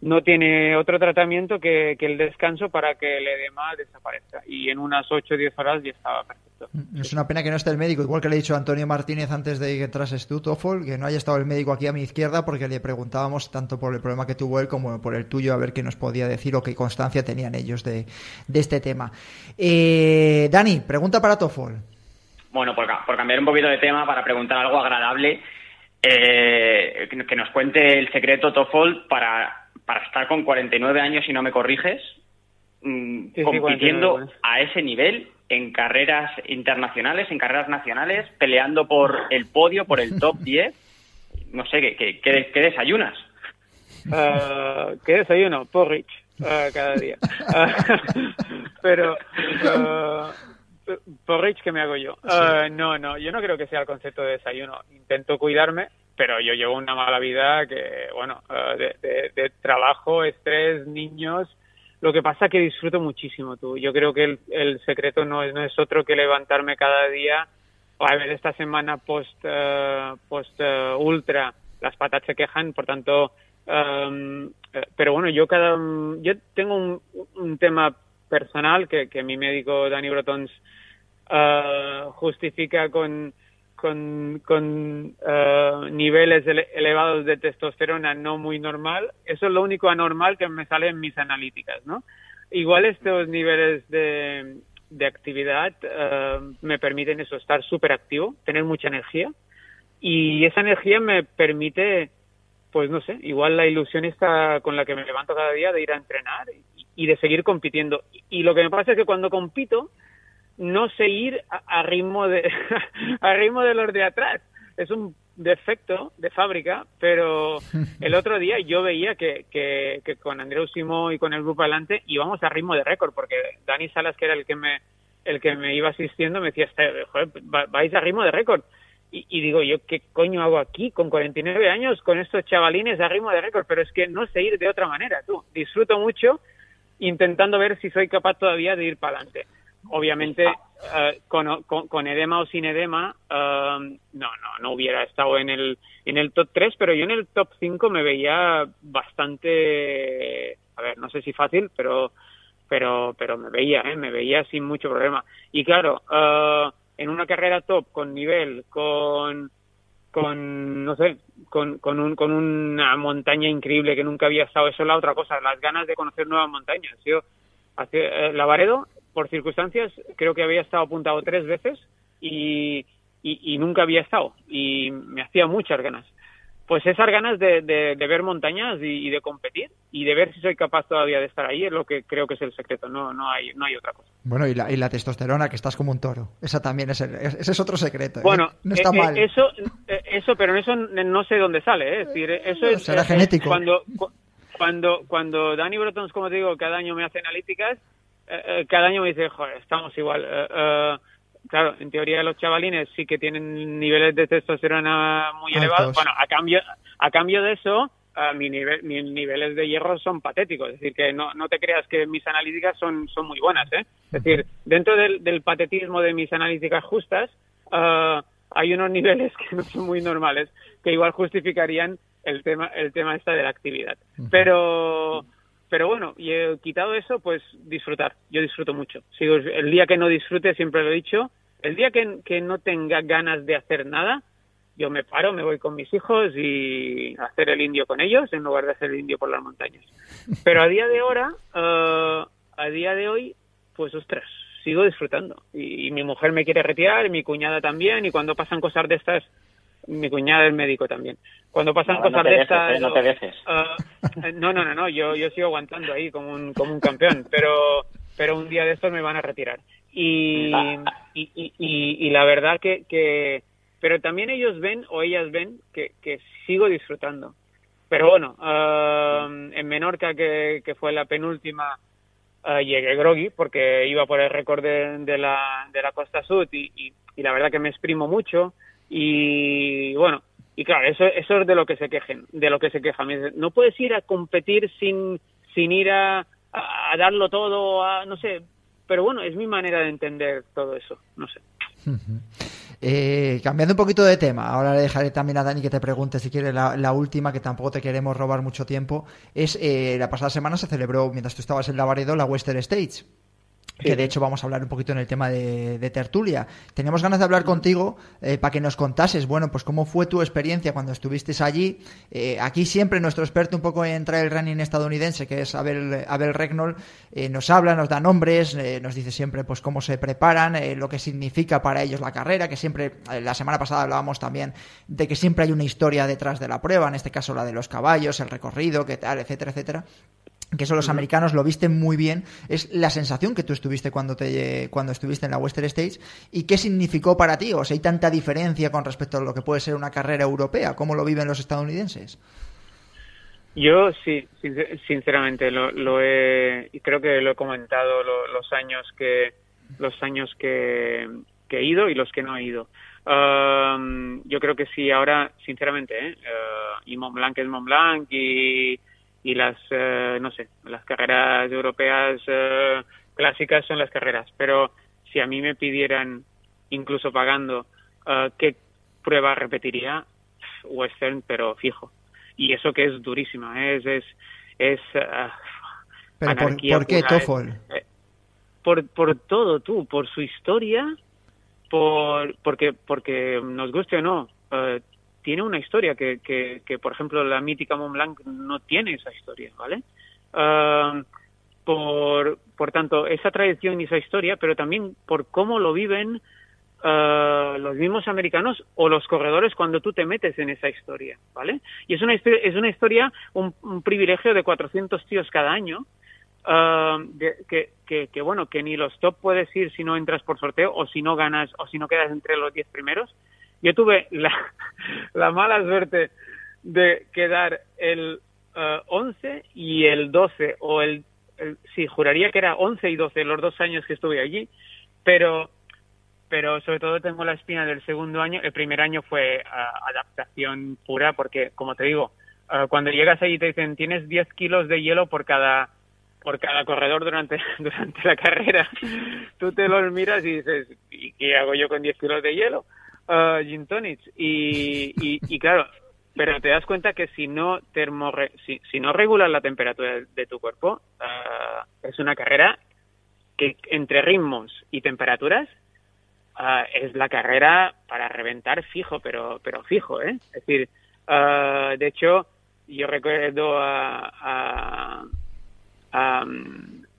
no tiene otro tratamiento que, que el descanso para que el edema desaparezca. Y en unas 8 o 10 horas ya estaba perfecto. Es una pena que no esté el médico, igual que le he dicho a Antonio Martínez antes de que entrases tú, Toffol, que no haya estado el médico aquí a mi izquierda porque le preguntábamos tanto por el problema que tuvo él como por el tuyo a ver qué nos podía decir o qué constancia tenían ellos de, de este tema. Eh, Dani, pregunta para Toffol. Bueno, por, ca- por cambiar un poquito de tema, para preguntar algo agradable, eh, que que nos cuente el secreto Toffol para, para estar con 49 años, si no me corriges, mm, sí, compitiendo 49. a ese nivel en carreras internacionales, en carreras nacionales, peleando por el podio, por el top 10. No sé, ¿qué, qué, qué- qué desayunas? Ah, ¿Qué desayuno? Porridge ah, cada día. Ah, pero porridge que me hago yo. No, no, yo no creo que sea el concepto de desayuno. Intento cuidarme, pero yo llevo una mala vida que, bueno, ah, de, de- trabajo, estrés, niños. Lo que pasa que disfruto muchísimo tú. Yo creo que el, el secreto no es, no es otro que levantarme cada día a ver, esta semana post, eh, post eh, ultra las patas se quejan, por tanto, eh, pero bueno, yo cada, yo tengo un, un tema personal que, que mi médico Dani Brotons eh, justifica con, con, eh, niveles ele- elevados de testosterona no muy normal. Eso es lo único anormal que me sale en mis analíticas, ¿no? Igual estos niveles de, de actividad eh, me permiten eso, estar súper activo, tener mucha energía y esa energía me permite, pues no sé, igual la ilusión está con la que me levanto cada día de ir a entrenar y de seguir compitiendo. Y, lo que me pasa es que cuando compito no sé ir a, a ritmo de a ritmo de los de atrás. Es un defecto de fábrica, pero el otro día yo veía que, que, que con Andreu Simó y con el grupo adelante íbamos a ritmo de récord, porque Dani Salas, que era el que me el que me iba asistiendo, me decía, "Este, joder, va- vais a ritmo de récord. Y, y digo, ¿yo qué coño hago aquí con 49 años con estos chavalines a ritmo de récord? Pero es que no sé ir de otra manera, tú. Disfruto mucho intentando ver si soy capaz todavía de ir para adelante. Obviamente, eh, con, con- con edema o sin edema, eh, no, no, no hubiera estado en el, en el top 3, pero yo en el top 5 me veía bastante, a ver, no sé si fácil, pero, pero, pero me veía, ¿eh? me veía sin mucho problema. Y claro, eh, en una carrera top, con nivel, con, con no sé, con, con, un, con una montaña increíble que nunca había estado. Eso es la otra cosa, las ganas de conocer nuevas montañas. Yo, hace, eh, Lavaredo, por circunstancias, creo que había estado apuntado tres veces y, y, y nunca había estado. Y me hacía muchas ganas. Pues esas ganas de, de, de ver montañas y, y de competir y de ver si soy capaz todavía de estar ahí es lo que creo que es el secreto. No, no, hay, no hay otra cosa. Bueno, y la, y la testosterona, que estás como un toro. Esa también es el- ese es otro secreto. ¿eh? Bueno, no está eh, eh, mal. eso, eso, pero eso no sé dónde sale, ¿eh? es decir, eso es Será genético. Cuando, cu- cuando, cuando Danny Brotons, como te digo, cada año me hace analíticas, eh, eh, cada año me dice, joder, estamos igual. eh, eh, claro, en teoría los chavalines sí que tienen niveles de testosterona muy Altos. elevados. Bueno, a cambio, a cambio de eso, eh, mi nivel, mis niveles de hierro son patéticos. Es decir, que no, no te creas que mis analíticas son, son muy buenas. ¿eh? Es decir, dentro del, del patetismo de mis analíticas justas, eh, hay unos niveles que no son muy normales, que igual justificarían el tema, el tema esta de la actividad. Pero, pero bueno, y he quitado eso, pues disfrutar. Yo disfruto mucho. Sigo, el día que no disfrute, siempre lo he dicho, el día que, que no tenga ganas de hacer nada, yo me paro, me voy con mis hijos y hacer el indio con ellos en lugar de hacer el indio por las montañas. Pero a día de ahora, eh, a día de hoy, pues ostras, sigo disfrutando. Y, y mi mujer me quiere retirar, y mi cuñada también, y cuando pasan cosas de estas, mi cuñada es médico también. Cuando pasan No, cosas de estas... eh, no te dejes. eh, no, no, no, no, yo, yo sigo aguantando ahí como un, como un campeón, pero, pero un día de estos me van a retirar. Y, y, y, la verdad que, que, pero también ellos ven o ellas ven que, que sigo disfrutando. Pero bueno, eh, en Menorca, que, que fue la penúltima, eh, llegué groggy porque iba por el récord de, de la, de la Costa Sud y, y, y la verdad que me exprimo mucho y bueno, y claro, eso, eso es de lo que se quejen, de lo que se quejan. No puedes ir a competir sin, sin ir a, a, darlo todo, a, no sé, pero bueno, es mi manera de entender todo eso, no sé. Eh, cambiando un poquito de tema, ahora le dejaré también a Dani que te pregunte si quiere la, la última, que tampoco te queremos robar mucho tiempo. Es eh, la pasada semana se celebró, mientras tú estabas en Lavaredo, la Western States que de hecho vamos a hablar un poquito en el tema de, de tertulia. Teníamos ganas de hablar contigo eh, para que nos contases, bueno, pues cómo fue tu experiencia cuando estuviste allí. Eh, aquí siempre nuestro experto un poco en trail running estadounidense, que es Abel, Abel Regnol, eh, nos habla, nos da nombres, eh, nos dice siempre pues cómo se preparan, lo que significa para ellos la carrera, que siempre, la semana pasada hablábamos también de que siempre hay una historia detrás de la prueba, en este caso la de los caballos, el recorrido, qué tal, etcétera, etcétera que eso los americanos lo visten muy bien, es la sensación que tú estuviste cuando te cuando estuviste en la Western States y qué significó para ti, o sea, hay tanta diferencia con respecto a lo que puede ser una carrera europea, cómo lo viven los estadounidenses. Yo sí, sincer- sinceramente lo, lo he y creo que lo he comentado lo- los años que los años que, que he ido y los que no he ido. Um, yo creo que sí, ahora, sinceramente, ¿eh? Uh, y Mont Blanc es Mont Blanc y, y las, eh, no sé, las carreras europeas eh, clásicas son las carreras. Pero si a mí me pidieran, incluso pagando, eh, qué prueba repetiría, Western, pero fijo. Y eso que es durísima, ¿eh? es, es, es ah, Pero ¿por, anarquía ¿por qué eh, por, por todo tú, por su historia, por porque porque nos guste o no, eh, tiene una historia que, que, por ejemplo, la mítica Mont Blanc no tiene esa historia, ¿vale? Ah, por, tanto, esa tradición y esa historia, pero también por cómo lo viven ah, los mismos americanos o los corredores cuando tú te metes en esa historia, ¿vale? Y es una historia, es una historia, un, privilegio de 400 tíos cada año, ah, de- que, que, que, bueno, que ni los top puedes ir si no entras por sorteo o si no ganas o si no quedas entre los 10 primeros. Yo tuve la, la mala suerte de quedar el eh, 11 y el 12 o el, el- sí, juraría que era 11 y 12 los dos años que estuve allí, pero pero sobre todo tengo la espina del segundo año. El primer año fue ah, adaptación pura porque, como te digo, ah, cuando llegas allí te dicen tienes 10 kilos de hielo por cada por cada corredor durante durante la carrera. Tú te los miras y dices, ¿y qué hago yo con 10 kilos de hielo? Ah, gin tonics. Y, y, y claro, pero te das cuenta que si no termorre- si, si no regulas la temperatura de, de tu cuerpo, ah, es una carrera que entre ritmos y temperaturas ah, es la carrera para reventar fijo, pero pero fijo, ¿eh? Es decir, de hecho, yo recuerdo a, a- a,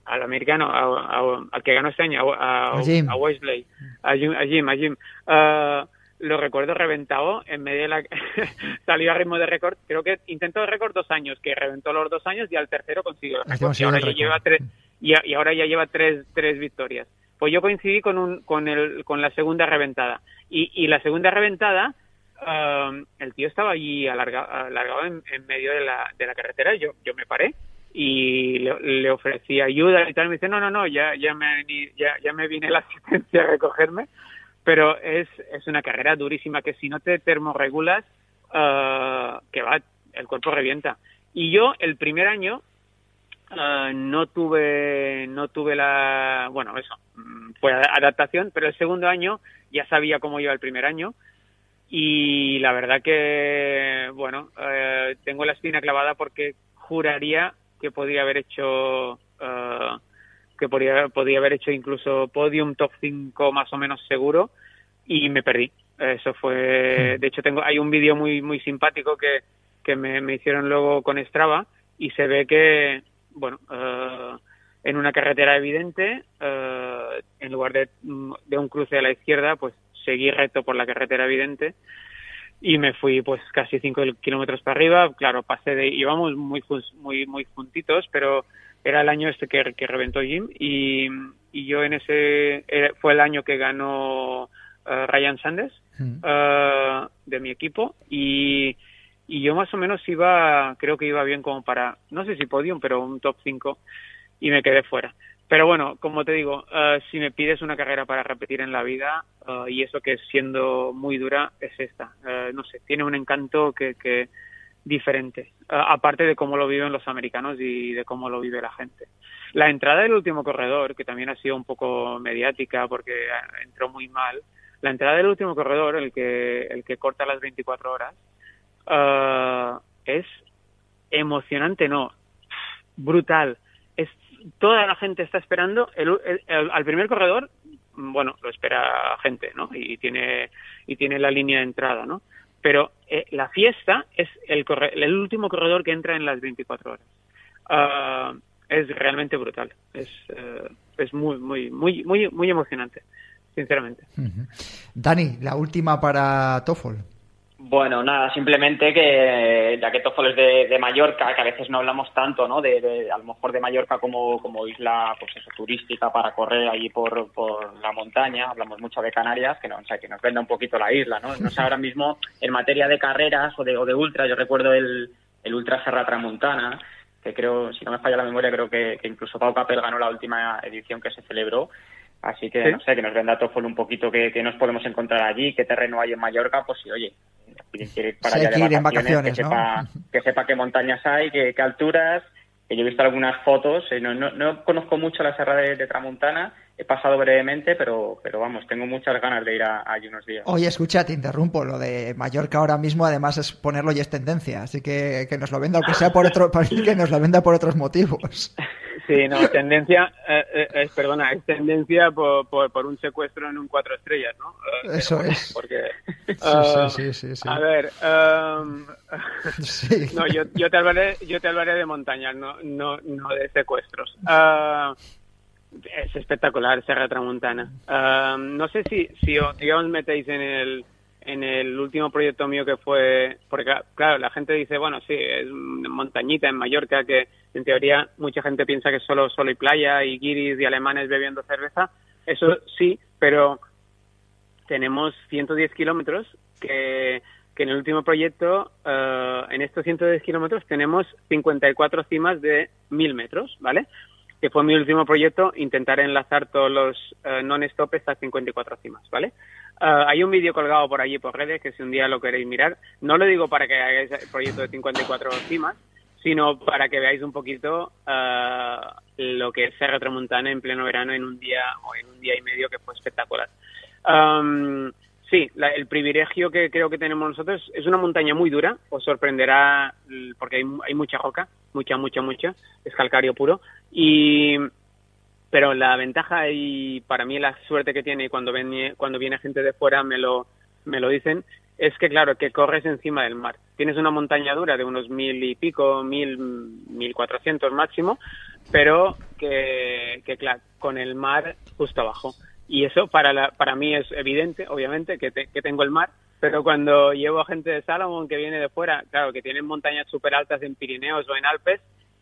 al americano, a- a- al que ganó este año, a, a, A Jim. a Wesley, a Jim, a Jim, a Jim. Ah, lo recuerdo reventado en medio de la salió a ritmo de récord creo que intentó el récord dos años que reventó los dos años y al tercero consiguió el récord y ahora ya lleva tres y, y ahora ya lleva tres, tres victorias. Pues yo coincidí con, un, con, el, con la segunda reventada. Y, y la segunda reventada, um, el tío estaba allí alarga- alargado en, en medio de la, de la carretera. Yo, yo me paré y le, le ofrecí ayuda y tal. Me dice, no, no, no, ya, ya, me, ya, ya me vine la asistencia a recogerme. Pero es, es una carrera durísima que si no te termorregulas, ah, que va, el cuerpo revienta. Y yo el primer año Ah, no tuve no tuve la bueno eso mm, fue adaptación pero el segundo año ya sabía cómo iba el primer año y la verdad que bueno eh, tengo la espina clavada porque juraría que podría haber hecho que podría podría haber hecho incluso podium top 5 más o menos seguro y me perdí eso fue de hecho tengo hay un vídeo muy muy simpático que que me, me hicieron luego con Strava y se ve que bueno, eh, en una carretera evidente, eh, en lugar de, de un cruce a la izquierda, pues seguí recto por la carretera evidente y me fui pues casi cinco kilómetros para arriba. Claro, pasé de, íbamos muy, muy, muy juntitos, pero era el año este que, que reventó Jim y, y yo en ese, fue el año que ganó eh, Ryan Sanders eh, de mi equipo y, y yo más o menos iba, creo que iba bien como para, no sé si podium, pero un top 5 y me quedé fuera. Pero bueno, como te digo, eh, si me pides una carrera para repetir en la vida, y eso que siendo muy dura, es esta. No sé, tiene un encanto que, que diferente, aparte de cómo lo viven los americanos y de cómo lo vive la gente. La entrada del último corredor, que también ha sido un poco mediática porque eh, entró muy mal, la entrada del último corredor, el que, el que corta las 24 horas, eh, es emocionante, no, brutal. Es, toda la gente está esperando el, el- el- al primer corredor, bueno, lo espera gente, ¿no? Y tiene, y tiene la línea de entrada, ¿no? Pero eh, la fiesta es el, el último corredor que entra en las 24 horas. Ah, es realmente brutal. Es, eh, es muy, muy, muy, muy, muy emocionante, sinceramente. Dani, la última para Toffol. Bueno, nada, simplemente que ya que Toffol es de, de Mallorca, que a veces no hablamos tanto, ¿no? De, de- a lo mejor de Mallorca como, como isla, pues eso, turística para correr allí por, por la montaña. Hablamos mucho de Canarias, que, no, o sea, que nos venda un poquito la isla, ¿no? No sé ahora mismo en materia de carreras o de, o de ultra, yo recuerdo el, el Ultra Serra Tramontana, que creo, si no me falla la memoria, creo que, que incluso Pau Capel ganó la última edición que se celebró. Así que, Sí. no sé, que nos venda Toffol un poquito que, que nos podemos encontrar allí, qué terreno hay en Mallorca, pues sí, oye, quiere ir para Sí, allá de ir en vacaciones, que, vacaciones, sepa, que sepa qué montañas hay, qué, qué alturas, que yo he visto algunas fotos, eh, no, no, no conozco mucho la Serra de, de Tramontana, he pasado brevemente, pero, pero vamos, tengo muchas ganas de ir a, allí unos días. Oye, escucha, te interrumpo. Lo de Mallorca ahora mismo, además, es ponerlo y es tendencia. Así que que nos lo venda, aunque sea por otro, que nos lo venda por otros motivos. Sí, no, tendencia, eh, eh, perdona, es tendencia por, por, por un secuestro en un cuatro estrellas, ¿no? Eh, Eso bueno, es. Porque, Sí, ah, sí, sí, sí, sí. A ver, um, Sí. no, yo, yo te hablaré, yo te hablaré de montañas, no, no, no de secuestros. Ah, es espectacular Serra Tramontana. Ah, no sé si, si os, digamos, metéis en el, en el último proyecto mío que fue, porque claro, la gente dice, bueno, sí, es montañita en Mallorca que en teoría mucha gente piensa que solo sol y playa y guiris y alemanes bebiendo cerveza. Eso sí, pero tenemos 110 kilómetros que, que en el último proyecto, eh, en estos 110 kilómetros tenemos 54 cimas de 1000 metros, ¿vale? Que fue mi último proyecto, intentar enlazar todos los eh, non-stop estas 54 cimas, ¿vale? Eh, hay un vídeo colgado por allí por redes que si un día lo queréis mirar, no lo digo para que hagáis el proyecto de 54 cimas, sino para que veáis un poquito eh, lo que es Serra Tramontana en pleno verano en un día o en un día y medio que fue espectacular. Am, sí, la- el privilegio que creo que tenemos nosotros es una montaña muy dura, os sorprenderá porque hay, hay mucha roca, mucha, mucha, mucha, es calcario puro y pero la ventaja y para mí la suerte que tiene cuando viene, cuando viene gente de fuera me lo, me lo dicen, es que claro, que corres encima del mar. Tienes una montaña dura de unos mil y pico, mil, mil cuatrocientos máximo, pero que, que claro, con el mar justo abajo. Y eso para, la, para mí es evidente, obviamente, que, te- que tengo el mar, pero cuando llevo a gente de Salomón que viene de fuera, claro, que tienen montañas súper altas en Pirineos o en Alpes,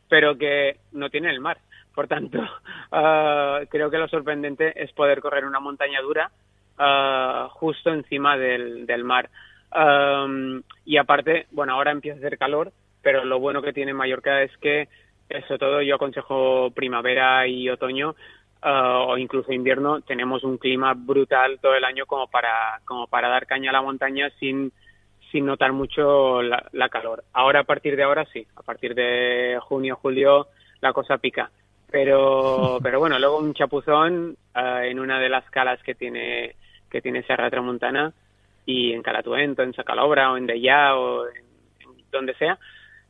pero que no tienen el mar. Por tanto, ah, creo que lo sorprendente es poder correr una montaña dura ah, justo encima del, del mar. Am, y aparte, bueno, ahora empieza a hacer calor, pero lo bueno que tiene Mallorca es que, sobre todo yo aconsejo primavera y otoño, ah, o incluso invierno, tenemos un clima brutal todo el año como para, como para dar caña a la montaña sin, sin notar mucho la, la calor. Ahora, a partir de ahora, sí. A partir de junio, julio, la cosa pica. Pero, pero bueno, luego un chapuzón ah, en una de las calas que tiene, que tiene Serra Tramontana y en Calatuento, en Sacalobra o en Deià o en, en donde sea.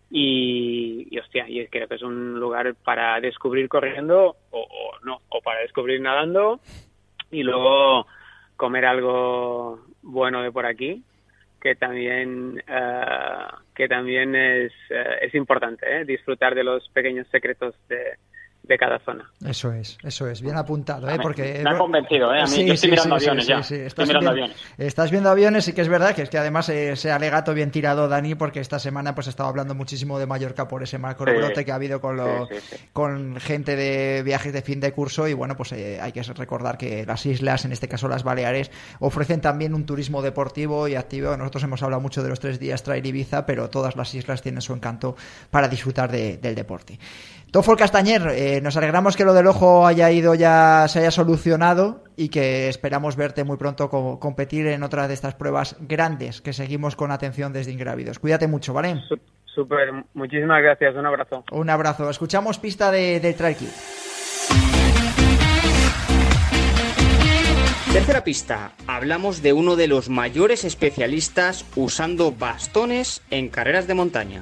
Y, hostia, y creo que es un lugar para descubrir corriendo o, no, o para descubrir nadando y luego comer algo bueno de por aquí que también eh, que también es, eh, es importante ¿eh? disfrutar de los pequeños secretos de, de cada zona Eso es, eso es, bien apuntado, ¿eh? Me- Porque me ha convencido, ¿eh? A mí- yo estoy mirando aviones ya. Estás mirando viendo, aviones. Estás viendo aviones y que es verdad que es que además eh, ese alegato bien tirado Dani porque esta semana pues estaba hablando muchísimo de Mallorca por ese macro Sí. brote que ha habido con lo- Sí, sí, sí. con gente de viajes de fin de curso y bueno pues eh, hay que recordar que las islas, en este caso las Baleares, ofrecen también un turismo deportivo y activo. Nosotros hemos hablado mucho de los tres días Trail Ibiza, pero todas las islas tienen su encanto para disfrutar de- del deporte. Tofol Castañer, eh, nos alegramos que lo del ojo haya ido ya, se haya solucionado y que esperamos verte muy pronto co- competir en otra de estas pruebas grandes que seguimos con atención desde Ingrávidos. Cuídate mucho, ¿vale? Súper, muchísimas gracias, un abrazo. Un abrazo. Escuchamos pista de, del Trail Kid. Tercera pista. Hablamos de uno de los mayores especialistas usando bastones en carreras de montaña.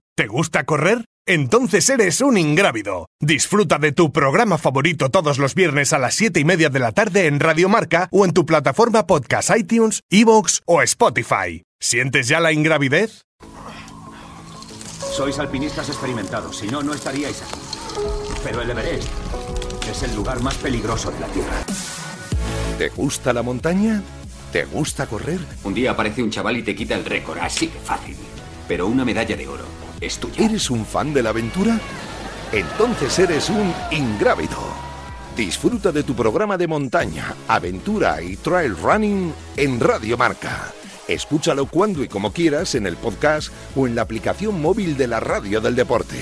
¿Te gusta correr? Entonces eres un ingrávido. Disfruta de tu programa favorito todos los viernes a las 7 y media de la tarde en Radio Marca o en tu plataforma podcast iTunes, Evox o Spotify. ¿Sientes ya la ingravidez? Sois alpinistas experimentados, si no, no estaríais aquí. Pero el Everest es el lugar más peligroso de la Tierra. ¿Te gusta la montaña? ¿Te gusta correr? Un día aparece un chaval y te quita el récord, así de fácil. Pero una medalla de oro es. ¿Eres un fan de la aventura? Entonces eres un ingrávido. Disfruta de tu programa de montaña, aventura y trail running en Radio Marca. Escúchalo cuando y como quieras en el podcast o en la aplicación móvil de la radio del deporte.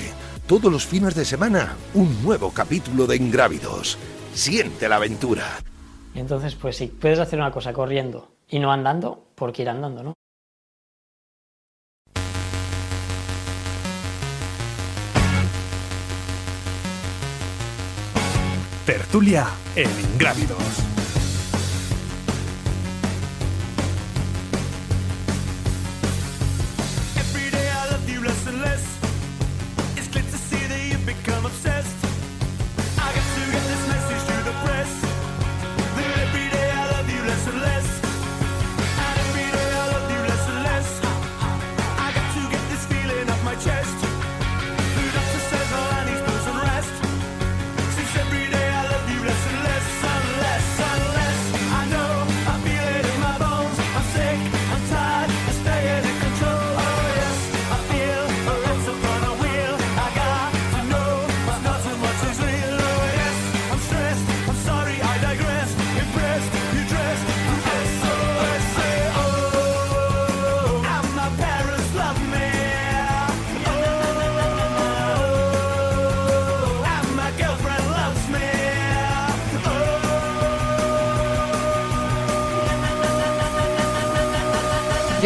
Todos los fines de semana, un nuevo capítulo de Ingrávidos. Siente la aventura. Entonces, pues sí, puedes hacer una cosa corriendo y no andando, porque ir andando, ¿no? Tertulia en Ingrávidos. Every day I love you less and less. It's clear to see that you've become obsessed.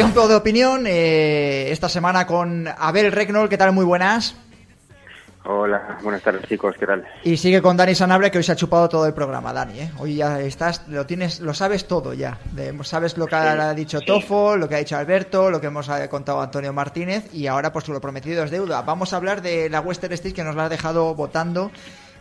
Tiempo de opinión eh, esta semana con Abel Regnol, ¿qué tal? Muy buenas. Hola, buenas tardes chicos, ¿qué tal? Y sigue con Dani Sanabria, que hoy se ha chupado todo el programa, Dani. ¿eh? Hoy ya estás, lo tienes, lo sabes todo ya. De- sabes lo que ha dicho Tofo, lo que ha dicho Alberto, lo que hemos eh, contado Antonio Martínez, y ahora pues lo prometido es deuda. Vamos a hablar de la Western State que nos la ha dejado votando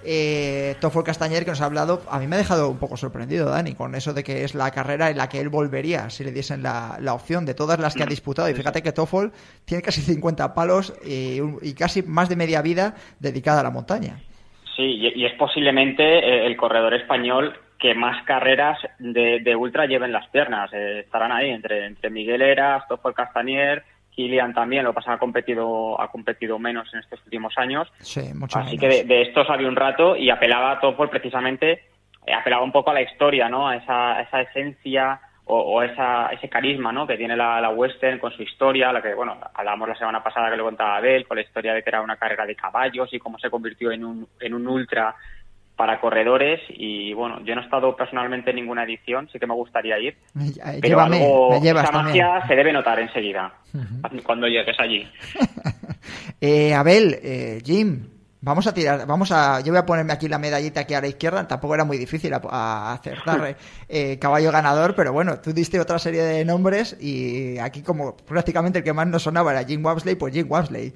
eh, Castañer, que nos ha hablado. A mí me ha dejado un poco sorprendido, Dani, con eso de que es la carrera en la que él volvería si le diesen la, la opción de todas las que ha disputado. Y fíjate que Toffol tiene casi 50 palos y, casi más de media vida dedicada a la montaña. Sí, y, y es posiblemente eh, el corredor español que más carreras de, de ultra lleven las piernas. Eh, estarán ahí entre, entre Miguel Eras, Toffol Castañer, Kilian también, lo que pasa ha competido, ha competido menos en estos últimos años. Sí, mucho Así menos. que de, de esto sabía un rato y apelaba a Toffol precisamente, eh, apelaba un poco a la historia, ¿no? A esa, a esa esencia o, o esa, ese carisma, ¿no? Que tiene la, la western con su historia, la que, bueno, hablamos la semana pasada que lo contaba Abel, con la historia de que era una carrera de caballos y cómo se convirtió en un, en un ultra para corredores y bueno, yo no he estado personalmente en ninguna edición, sí que me gustaría ir, Eh, pero algo, esa también. magia se debe notar enseguida cuando llegues allí. Eh, Abel, eh, Jim, vamos a tirar, vamos a, yo voy a ponerme aquí la medallita aquí a la izquierda, tampoco era muy difícil a, a acertar eh, eh, caballo ganador, pero bueno, tú diste otra serie de nombres y aquí como prácticamente el que más nos sonaba era Jim Wapsley, pues Jim Wapsley.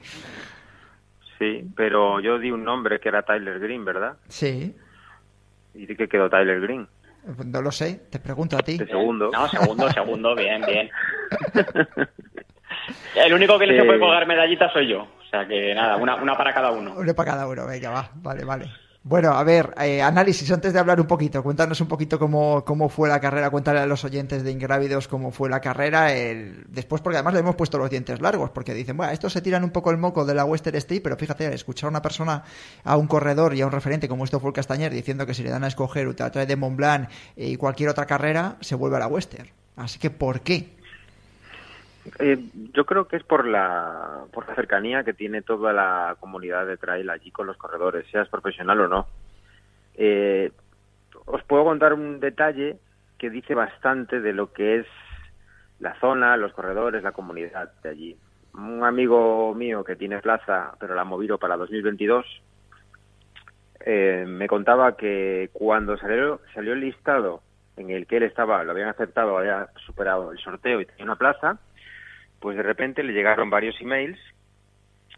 Sí, pero yo di un nombre que era Tyler Green, ¿verdad? Sí, ¿Y de qué quedó Tyler Green? no lo sé, te pregunto a ti. De segundo. No, segundo, segundo, bien, bien. El único que no se Eh, puede colgar medallitas soy yo. O sea que nada, una, una para cada uno. Uno para cada uno, venga, va, vale, vale. Bueno, a ver, eh, análisis, antes de hablar un poquito, cuéntanos un poquito cómo, cómo fue la carrera, cuéntale a los oyentes de Ingrávidos cómo fue la carrera, el... después porque además le hemos puesto los dientes largos, porque dicen, bueno, estos se tiran un poco el moco de la Western State, pero fíjate, escuchar a una persona, a un corredor y a un referente como esto fue Castañer, diciendo que si le dan a escoger Ultra Trail de Mont Blanc y cualquier otra carrera, se vuelve a la Western. Así que, ¿por qué? Eh, yo creo que es por la, por la cercanía que tiene toda la comunidad de trail allí con los corredores, seas profesional o no. Eh, os puedo contar un detalle que dice bastante de lo que es la zona, los corredores, la comunidad de allí. Un amigo mío que tiene plaza, pero la ha movido para 2022, eh, me contaba que cuando salió, salió el listado en el que él estaba, lo habían aceptado, había superado el sorteo y tenía una plaza, pues de repente le llegaron varios emails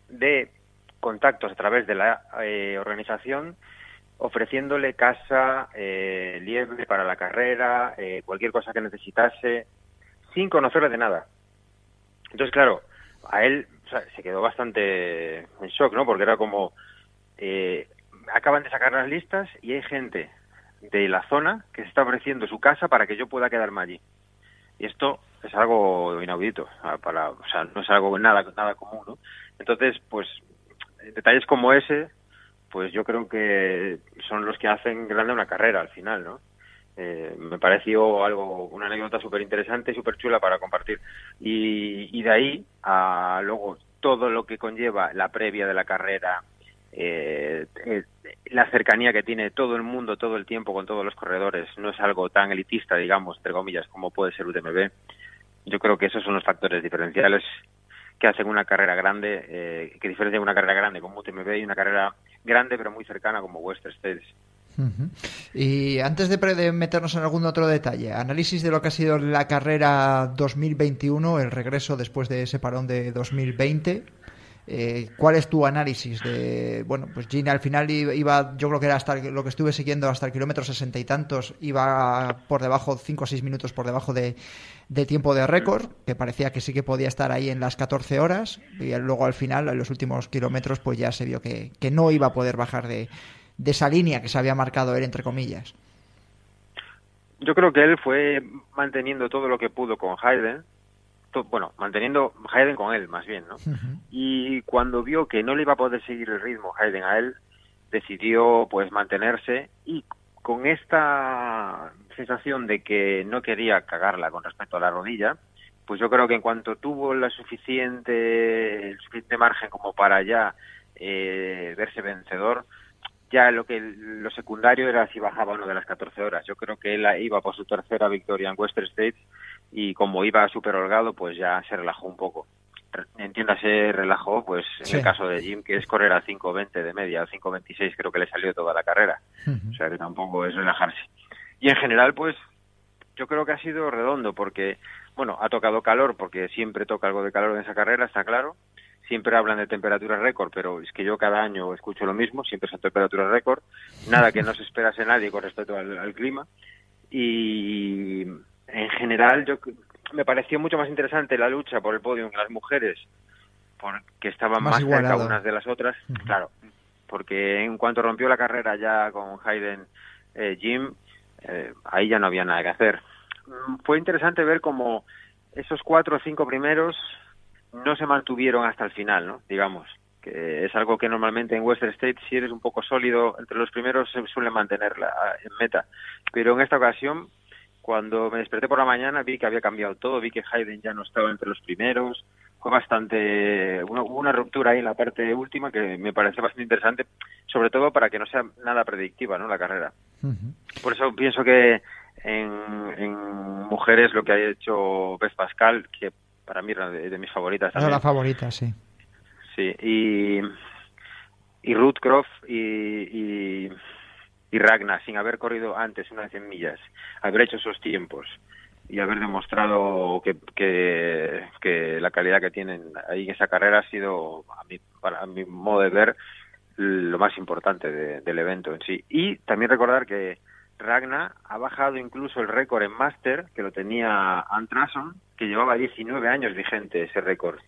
de contactos a través de la eh, organización ofreciéndole casa, eh, liebre para la carrera, eh, cualquier cosa que necesitase, sin conocerle de nada. Entonces, claro, a él se quedó bastante en shock, ¿no? Porque era como, eh, acaban de sacar las listas y hay gente de la zona que se está ofreciendo su casa para que yo pueda quedarme allí. Y esto es algo inaudito, para, o sea, no es algo nada, nada común, ¿no? Entonces, pues, detalles como ese, pues yo creo que son los que hacen grande una carrera al final, ¿no? Eh, me pareció algo, una anécdota súper interesante y súper chula para compartir. Y, y de ahí a luego todo lo que conlleva la previa de la carrera, eh, eh, la cercanía que tiene todo el mundo todo el tiempo con todos los corredores, no es algo tan elitista, digamos, entre comillas, como puede ser UTMB. Yo creo que esos son los factores diferenciales que hacen una carrera grande, eh, que diferencian una carrera grande como UTMB y una carrera grande pero muy cercana como Western States. Y antes de meternos en algún otro detalle, análisis de lo que ha sido la carrera 2021, el regreso después de ese parón de 2020. Eh, ¿Cuál es tu análisis de, bueno, pues Gina al final iba, yo creo que era hasta lo que estuve siguiendo hasta el kilómetro sesenta y tantos, iba por debajo, cinco o seis minutos por debajo de, de tiempo de récord, que parecía que sí que podía estar ahí en las 14 horas, y luego al final, en los últimos kilómetros, pues ya se vio que, que no iba a poder bajar de, de esa línea que se había marcado él, entre comillas. Yo creo que él fue manteniendo todo lo que pudo con Hayden, to- bueno, manteniendo Hayden con él más bien, ¿no? Y cuando vio que no le iba a poder seguir el ritmo Hayden a él, decidió pues mantenerse y con esta sensación de que no quería cagarla con respecto a la rodilla, pues yo creo que en cuanto tuvo la suficiente, el suficiente margen como para ya eh, verse vencedor, ya lo que lo secundario era si bajaba uno de las 14 horas. Yo creo que él iba por su tercera victoria en Western States y como iba súper holgado, pues ya se relajó un poco. Entiéndase, relajó, pues en Sí. el caso de Jim, que es correr a 5.20 de media, 5.26 creo que le salió toda la carrera. O sea que tampoco es relajarse. Y en general, pues yo creo que ha sido redondo porque, bueno, ha tocado calor porque siempre toca algo de calor en esa carrera, está claro. Siempre hablan de temperaturas récord, pero es que yo cada año escucho lo mismo, siempre son temperaturas récord. Nada que no se esperase nadie con respecto al, al clima. Y en general, yo me pareció mucho más interesante la lucha por el podio en las mujeres, porque estaban Más más, cerca unas de las otras, claro, porque en cuanto rompió la carrera ya con Hayden eh, Jim, eh, ahí ya no había nada que hacer. Mm, Fue interesante ver cómo esos cuatro o cinco primeros no se mantuvieron hasta el final, ¿no? Digamos, que es algo que normalmente en Western States, si eres un poco sólido, entre los primeros se suele mantener la- en meta. Pero en esta ocasión, cuando me desperté por la mañana, vi que había cambiado todo, vi que Hayden ya no estaba entre los primeros, fue bastante, hubo una ruptura ahí en la parte última que me parece bastante interesante, sobre todo para que no sea nada predictiva, ¿no? La carrera. Por eso pienso que en, en mujeres lo que ha hecho Beth Pascal, que para mí era de, de mis favoritas también. la favorita, sí. Sí, y, y Ruth Croft y, y, y Ragnar, sin haber corrido antes unas 100 millas, haber hecho esos tiempos y haber demostrado que, que, la calidad que tienen ahí en esa carrera ha sido, a mi, para mi modo de ver, lo más importante de- del evento en sí. Y también recordar que Ragnar ha bajado incluso el récord en Master, que lo tenía Antrason, que llevaba 19 años vigente ese récord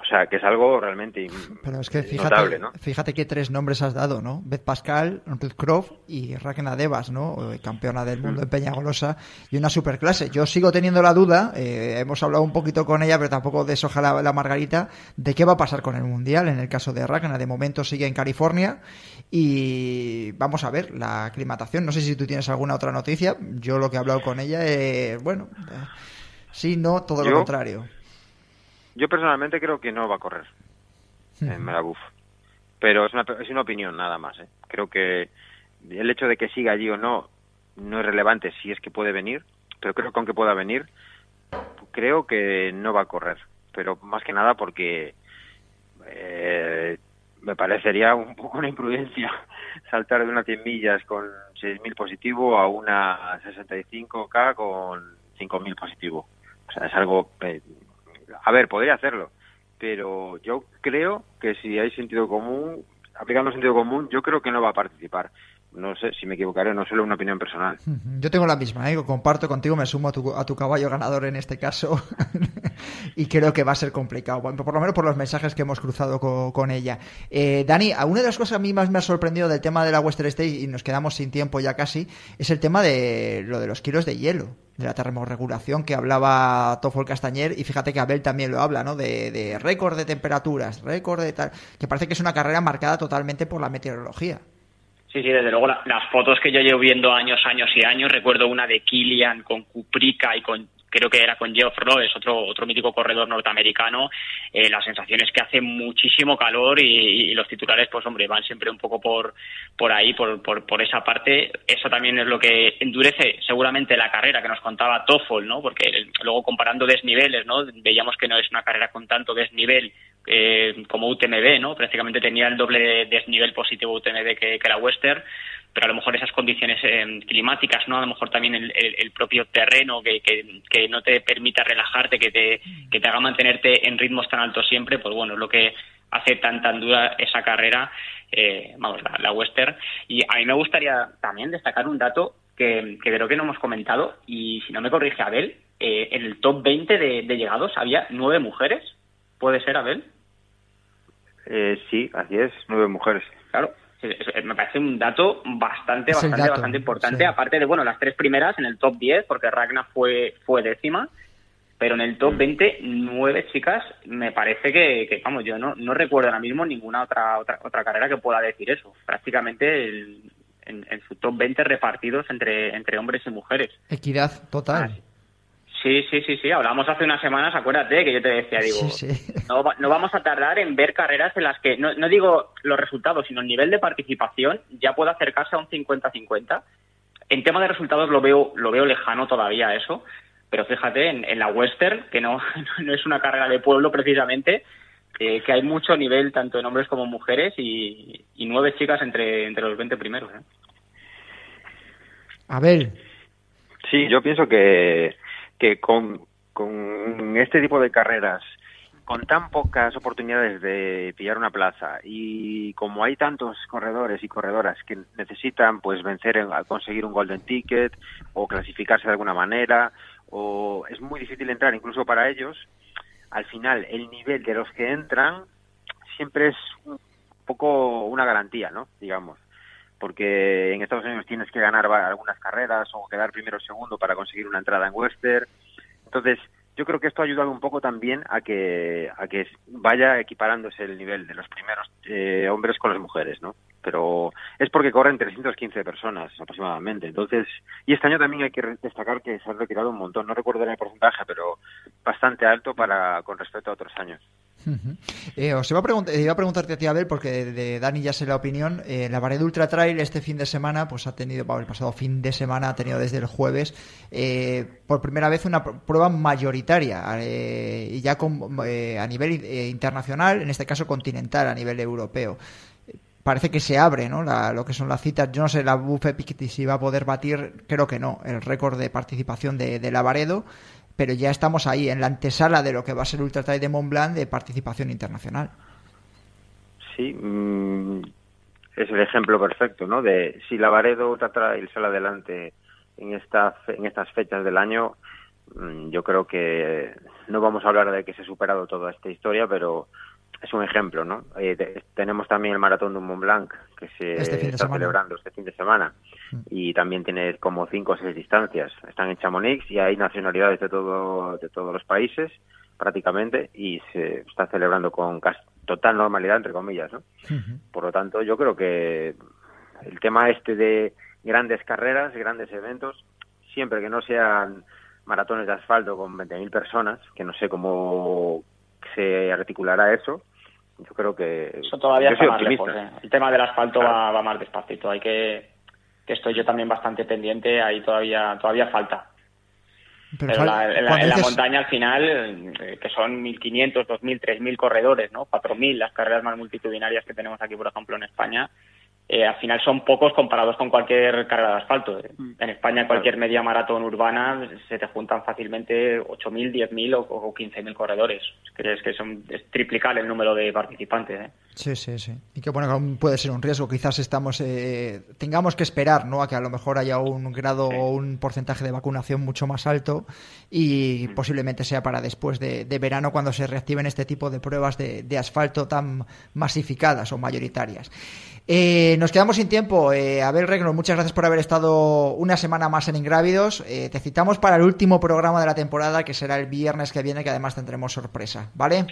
O sea, que es algo realmente Pero es que fíjate, notable, ¿no? fíjate qué tres nombres has dado, ¿no? Beth Pascal, Ruth Croft y Ragna Devas, ¿no? Eh, Campeona del mundo en Peñagolosa y una superclase. Yo sigo teniendo la duda, eh, hemos hablado un poquito con ella, pero tampoco deshoja la, la margarita, de qué va a pasar con el Mundial en el caso de Ragna. De momento sigue en California y vamos a ver la aclimatación. No sé si tú tienes alguna otra noticia. Yo lo que he hablado con ella es, bueno, eh, sí, no, todo lo contrario. Yo personalmente creo que no va a correr en Melabuf. Pero es una, es una opinión nada más. ¿eh? Creo que el hecho de que siga allí o no no es relevante si es que puede venir, pero creo que aunque pueda venir, creo que no va a correr. Pero más que nada porque eh, me parecería un poco una imprudencia saltar de unas 100 millas con 6.000 positivo a una 65K con 5.000 positivo. O sea, es algo... eh, a ver, podría hacerlo, pero yo creo que si hay sentido común, aplicando sentido común, yo creo que no va a participar. No sé si me equivocaré, no solo una opinión personal. Yo tengo la misma, ¿eh? comparto contigo, me sumo a tu, a tu caballo ganador en este caso y creo que va a ser complicado, por lo menos por los mensajes que hemos cruzado co- con, ella. Eh, Dani, una de las cosas que a mí más me ha sorprendido del tema de la Western State y nos quedamos sin tiempo ya casi, es el tema de lo de los kilos de hielo, de la termorregulación que hablaba Toffol Castañer y fíjate que Abel también lo habla, ¿no? De, de récord de temperaturas, récord de tal, que parece que es una carrera marcada totalmente por la meteorología. Sí, sí, desde luego la- las fotos que yo llevo viendo años, años y años, recuerdo una de Kilian con Kuprika y con creo que era con Geoff Rowe, es otro otro mítico corredor norteamericano, eh, la sensación es que hace muchísimo calor y, y los titulares pues hombre van siempre un poco por por ahí, por, por, por esa parte, eso también es lo que endurece seguramente la carrera que nos contaba Toffol, ¿no? Porque luego comparando desniveles, ¿no? Veíamos que no es una carrera con tanto desnivel eh, como UTMB, ¿no? Prácticamente tenía el doble desnivel positivo UTMB que, que la Western, pero a lo mejor esas condiciones eh, climáticas, ¿no? A lo mejor también el, el- el propio terreno que, que, que no te permita relajarte, que te, que te haga mantenerte en ritmos tan altos siempre, pues bueno, es lo que hace tan tan dura esa carrera, eh, vamos, la, la Western. Y a mí me gustaría también destacar un dato que, que creo que no hemos comentado, y si no me corrige Abel, eh, en el top 20 de, de llegados había nueve mujeres, ¿puede ser Abel? Eh, sí, así es, nueve mujeres. Claro, me parece un dato bastante, Es bastante, dato, bastante importante. sí. Aparte de, bueno, las tres primeras en el top 10, porque Ragna fue, fue décima, pero en el Mm. top 20, nueve chicas, me parece que, que, vamos, yo no, no recuerdo ahora mismo ninguna otra, otra, otra carrera que pueda decir eso. Prácticamente el- en, en su top 20 repartidos entre, entre hombres y mujeres. Equidad total. Sí, sí, sí, sí. Hablábamos hace unas semanas, acuérdate, que yo te decía, digo, Sí, sí. no, va- no vamos a tardar en ver carreras en las que, no, no digo los resultados, sino el nivel de participación ya puede acercarse a un 50-50. En tema de resultados lo veo, lo veo lejano todavía eso, pero fíjate, en, en la Western, que no, no es una carrera de pueblo precisamente, eh, que hay mucho nivel tanto en hombres como mujeres y, y nueve chicas entre, entre los 20 primeros. ¿eh? Abel. Sí, yo pienso que, que con, con este tipo de carreras, con tan pocas oportunidades de pillar una plaza y como hay tantos corredores y corredoras que necesitan pues vencer, en- conseguir un golden ticket o clasificarse de alguna manera, o es muy difícil entrar incluso para ellos, al final el nivel de los que entran siempre es un poco una garantía, ¿no? Digamos porque en Estados Unidos tienes que ganar algunas carreras o quedar primero o segundo para conseguir una entrada en Western. Entonces, yo creo que esto ha ayudado un poco también a que a que vaya equiparándose el nivel de los primeros eh, hombres con las mujeres, ¿no? Pero es porque corren 315 personas aproximadamente. Entonces, y este año también hay que destacar que se han retirado un montón. No recuerdo el porcentaje, pero bastante alto para con respecto a otros años. Ujú. Eh, os iba a, iba a preguntarte a ti, Abel, porque de, Dani ya sé la opinión. Eh, la Vared Ultra Trail este fin de semana, pues ha tenido, el pasado fin de semana ha tenido desde el jueves, eh, por primera vez una pr- prueba mayoritaria, eh, y ya con, eh, a nivel eh, internacional, en este caso continental, a nivel europeo. Parece que se abre, ¿no? La- lo que son las citas. Yo no sé, la Buff Epic si va a poder batir, creo que no, el récord de participación de, de Lavaredo, pero ya estamos ahí, en la antesala de lo que va a ser Ultra Trail de Mont Blanc de participación internacional. Sí, mm, es el ejemplo perfecto, ¿no? De si Lavaredo Ultra Trail sale adelante en, esta, en estas fechas del año, mm, yo creo que no vamos a hablar de que se ha superado toda esta historia, pero es un ejemplo, ¿no? Eh, te- tenemos también el maratón de Mont Blanc que se Este está celebrando este fin de semana y también tiene como cinco o seis distancias. Están en Chamonix y hay nacionalidades de todo de todos los países prácticamente y se está celebrando con casi total normalidad entre comillas, ¿no? Por lo tanto, yo creo que el tema este de grandes carreras, grandes eventos, siempre que no sean maratones de asfalto con 20.000 personas, que no sé cómo se articulará eso, yo creo que... Eso todavía está más lejos. ¿eh? El tema del asfalto Claro. va, va más despacito. Hay que, que estoy yo también bastante pendiente. Ahí todavía, todavía falta. Pero la- en, la, en montaña al final, eh, que son 1.500, 2.000, 3.000 corredores, ¿no? 4.000, las carreras más multitudinarias que tenemos aquí, por ejemplo, en España, eh, al final son pocos comparados con cualquier carrera de asfalto. En España, cualquier media maratón urbana se te juntan fácilmente 8.000, 10.000 o, o 15.000 corredores. Es que, son, es triplicar el número de participantes. ¿eh? Sí, sí, sí. Y que bueno, que aún puede ser un riesgo. Quizás estamos, eh, tengamos que esperar, ¿no? A que a lo mejor haya un grado o un porcentaje de vacunación mucho más alto y posiblemente sea para después de, de verano cuando se reactiven este tipo de pruebas de, de asfalto tan masificadas o mayoritarias. Eh, nos quedamos sin tiempo. Eh, Abel Regno, muchas gracias por haber estado una semana más en Ingrávidos. Eh, te citamos para el último programa de la temporada, que será el viernes que viene, que además tendremos sorpresa, ¿vale?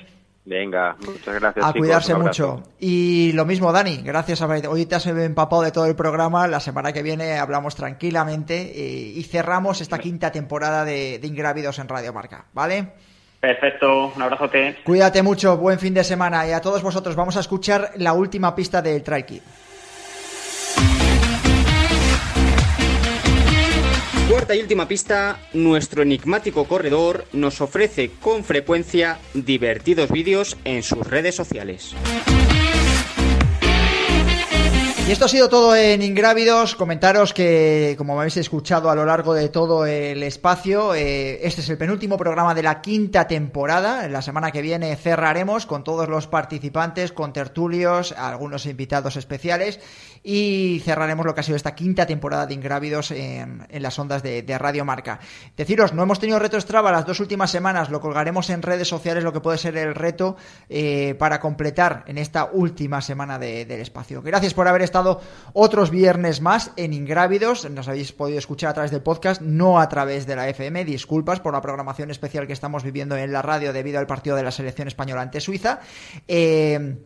Venga, muchas gracias. A chicos, cuidarse mucho. Y lo mismo, Dani, gracias. a- Hoy te has empapado de todo el programa. La semana que viene hablamos tranquilamente eh, y cerramos esta quinta temporada de, de Ingrávidos en Radio Marca, ¿vale? Perfecto, un abrazote. Cuídate mucho, buen fin de semana y a todos vosotros vamos a escuchar la última pista del Trail Kid. Cuarta y última pista, nuestro enigmático corredor nos ofrece con frecuencia divertidos vídeos en sus redes sociales. Y esto ha sido todo en Ingrávidos. Comentaros que, como habéis escuchado a lo largo de todo el espacio, eh, este es el penúltimo programa de la quinta temporada. La semana que viene cerraremos con todos los participantes, con tertulios, algunos invitados especiales y cerraremos lo que ha sido esta quinta temporada de Ingrávidos en, las ondas de, Radio Marca. Deciros, no hemos tenido reto Strava las dos últimas semanas, lo colgaremos en redes sociales, lo que puede ser el reto eh, para completar en esta última semana de- del espacio. Gracias por haber estado otros viernes más en Ingrávidos, nos habéis podido escuchar a través del podcast, no a través de la FM, disculpas por la programación especial que estamos viviendo en la radio debido al partido de la selección española ante Suiza. Eh,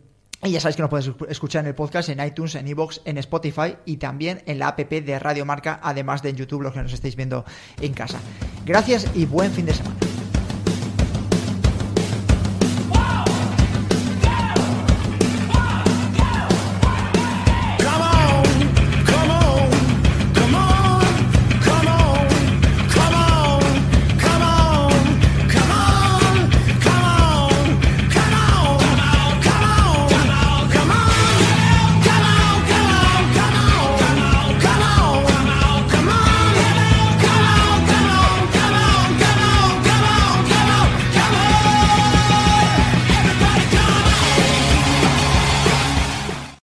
y ya sabéis que nos podéis escuchar en el podcast, en iTunes, en iVoox, en Spotify y también en la app de Radio Marca, además de en YouTube, los que nos estéis viendo en casa. Gracias y buen fin de semana.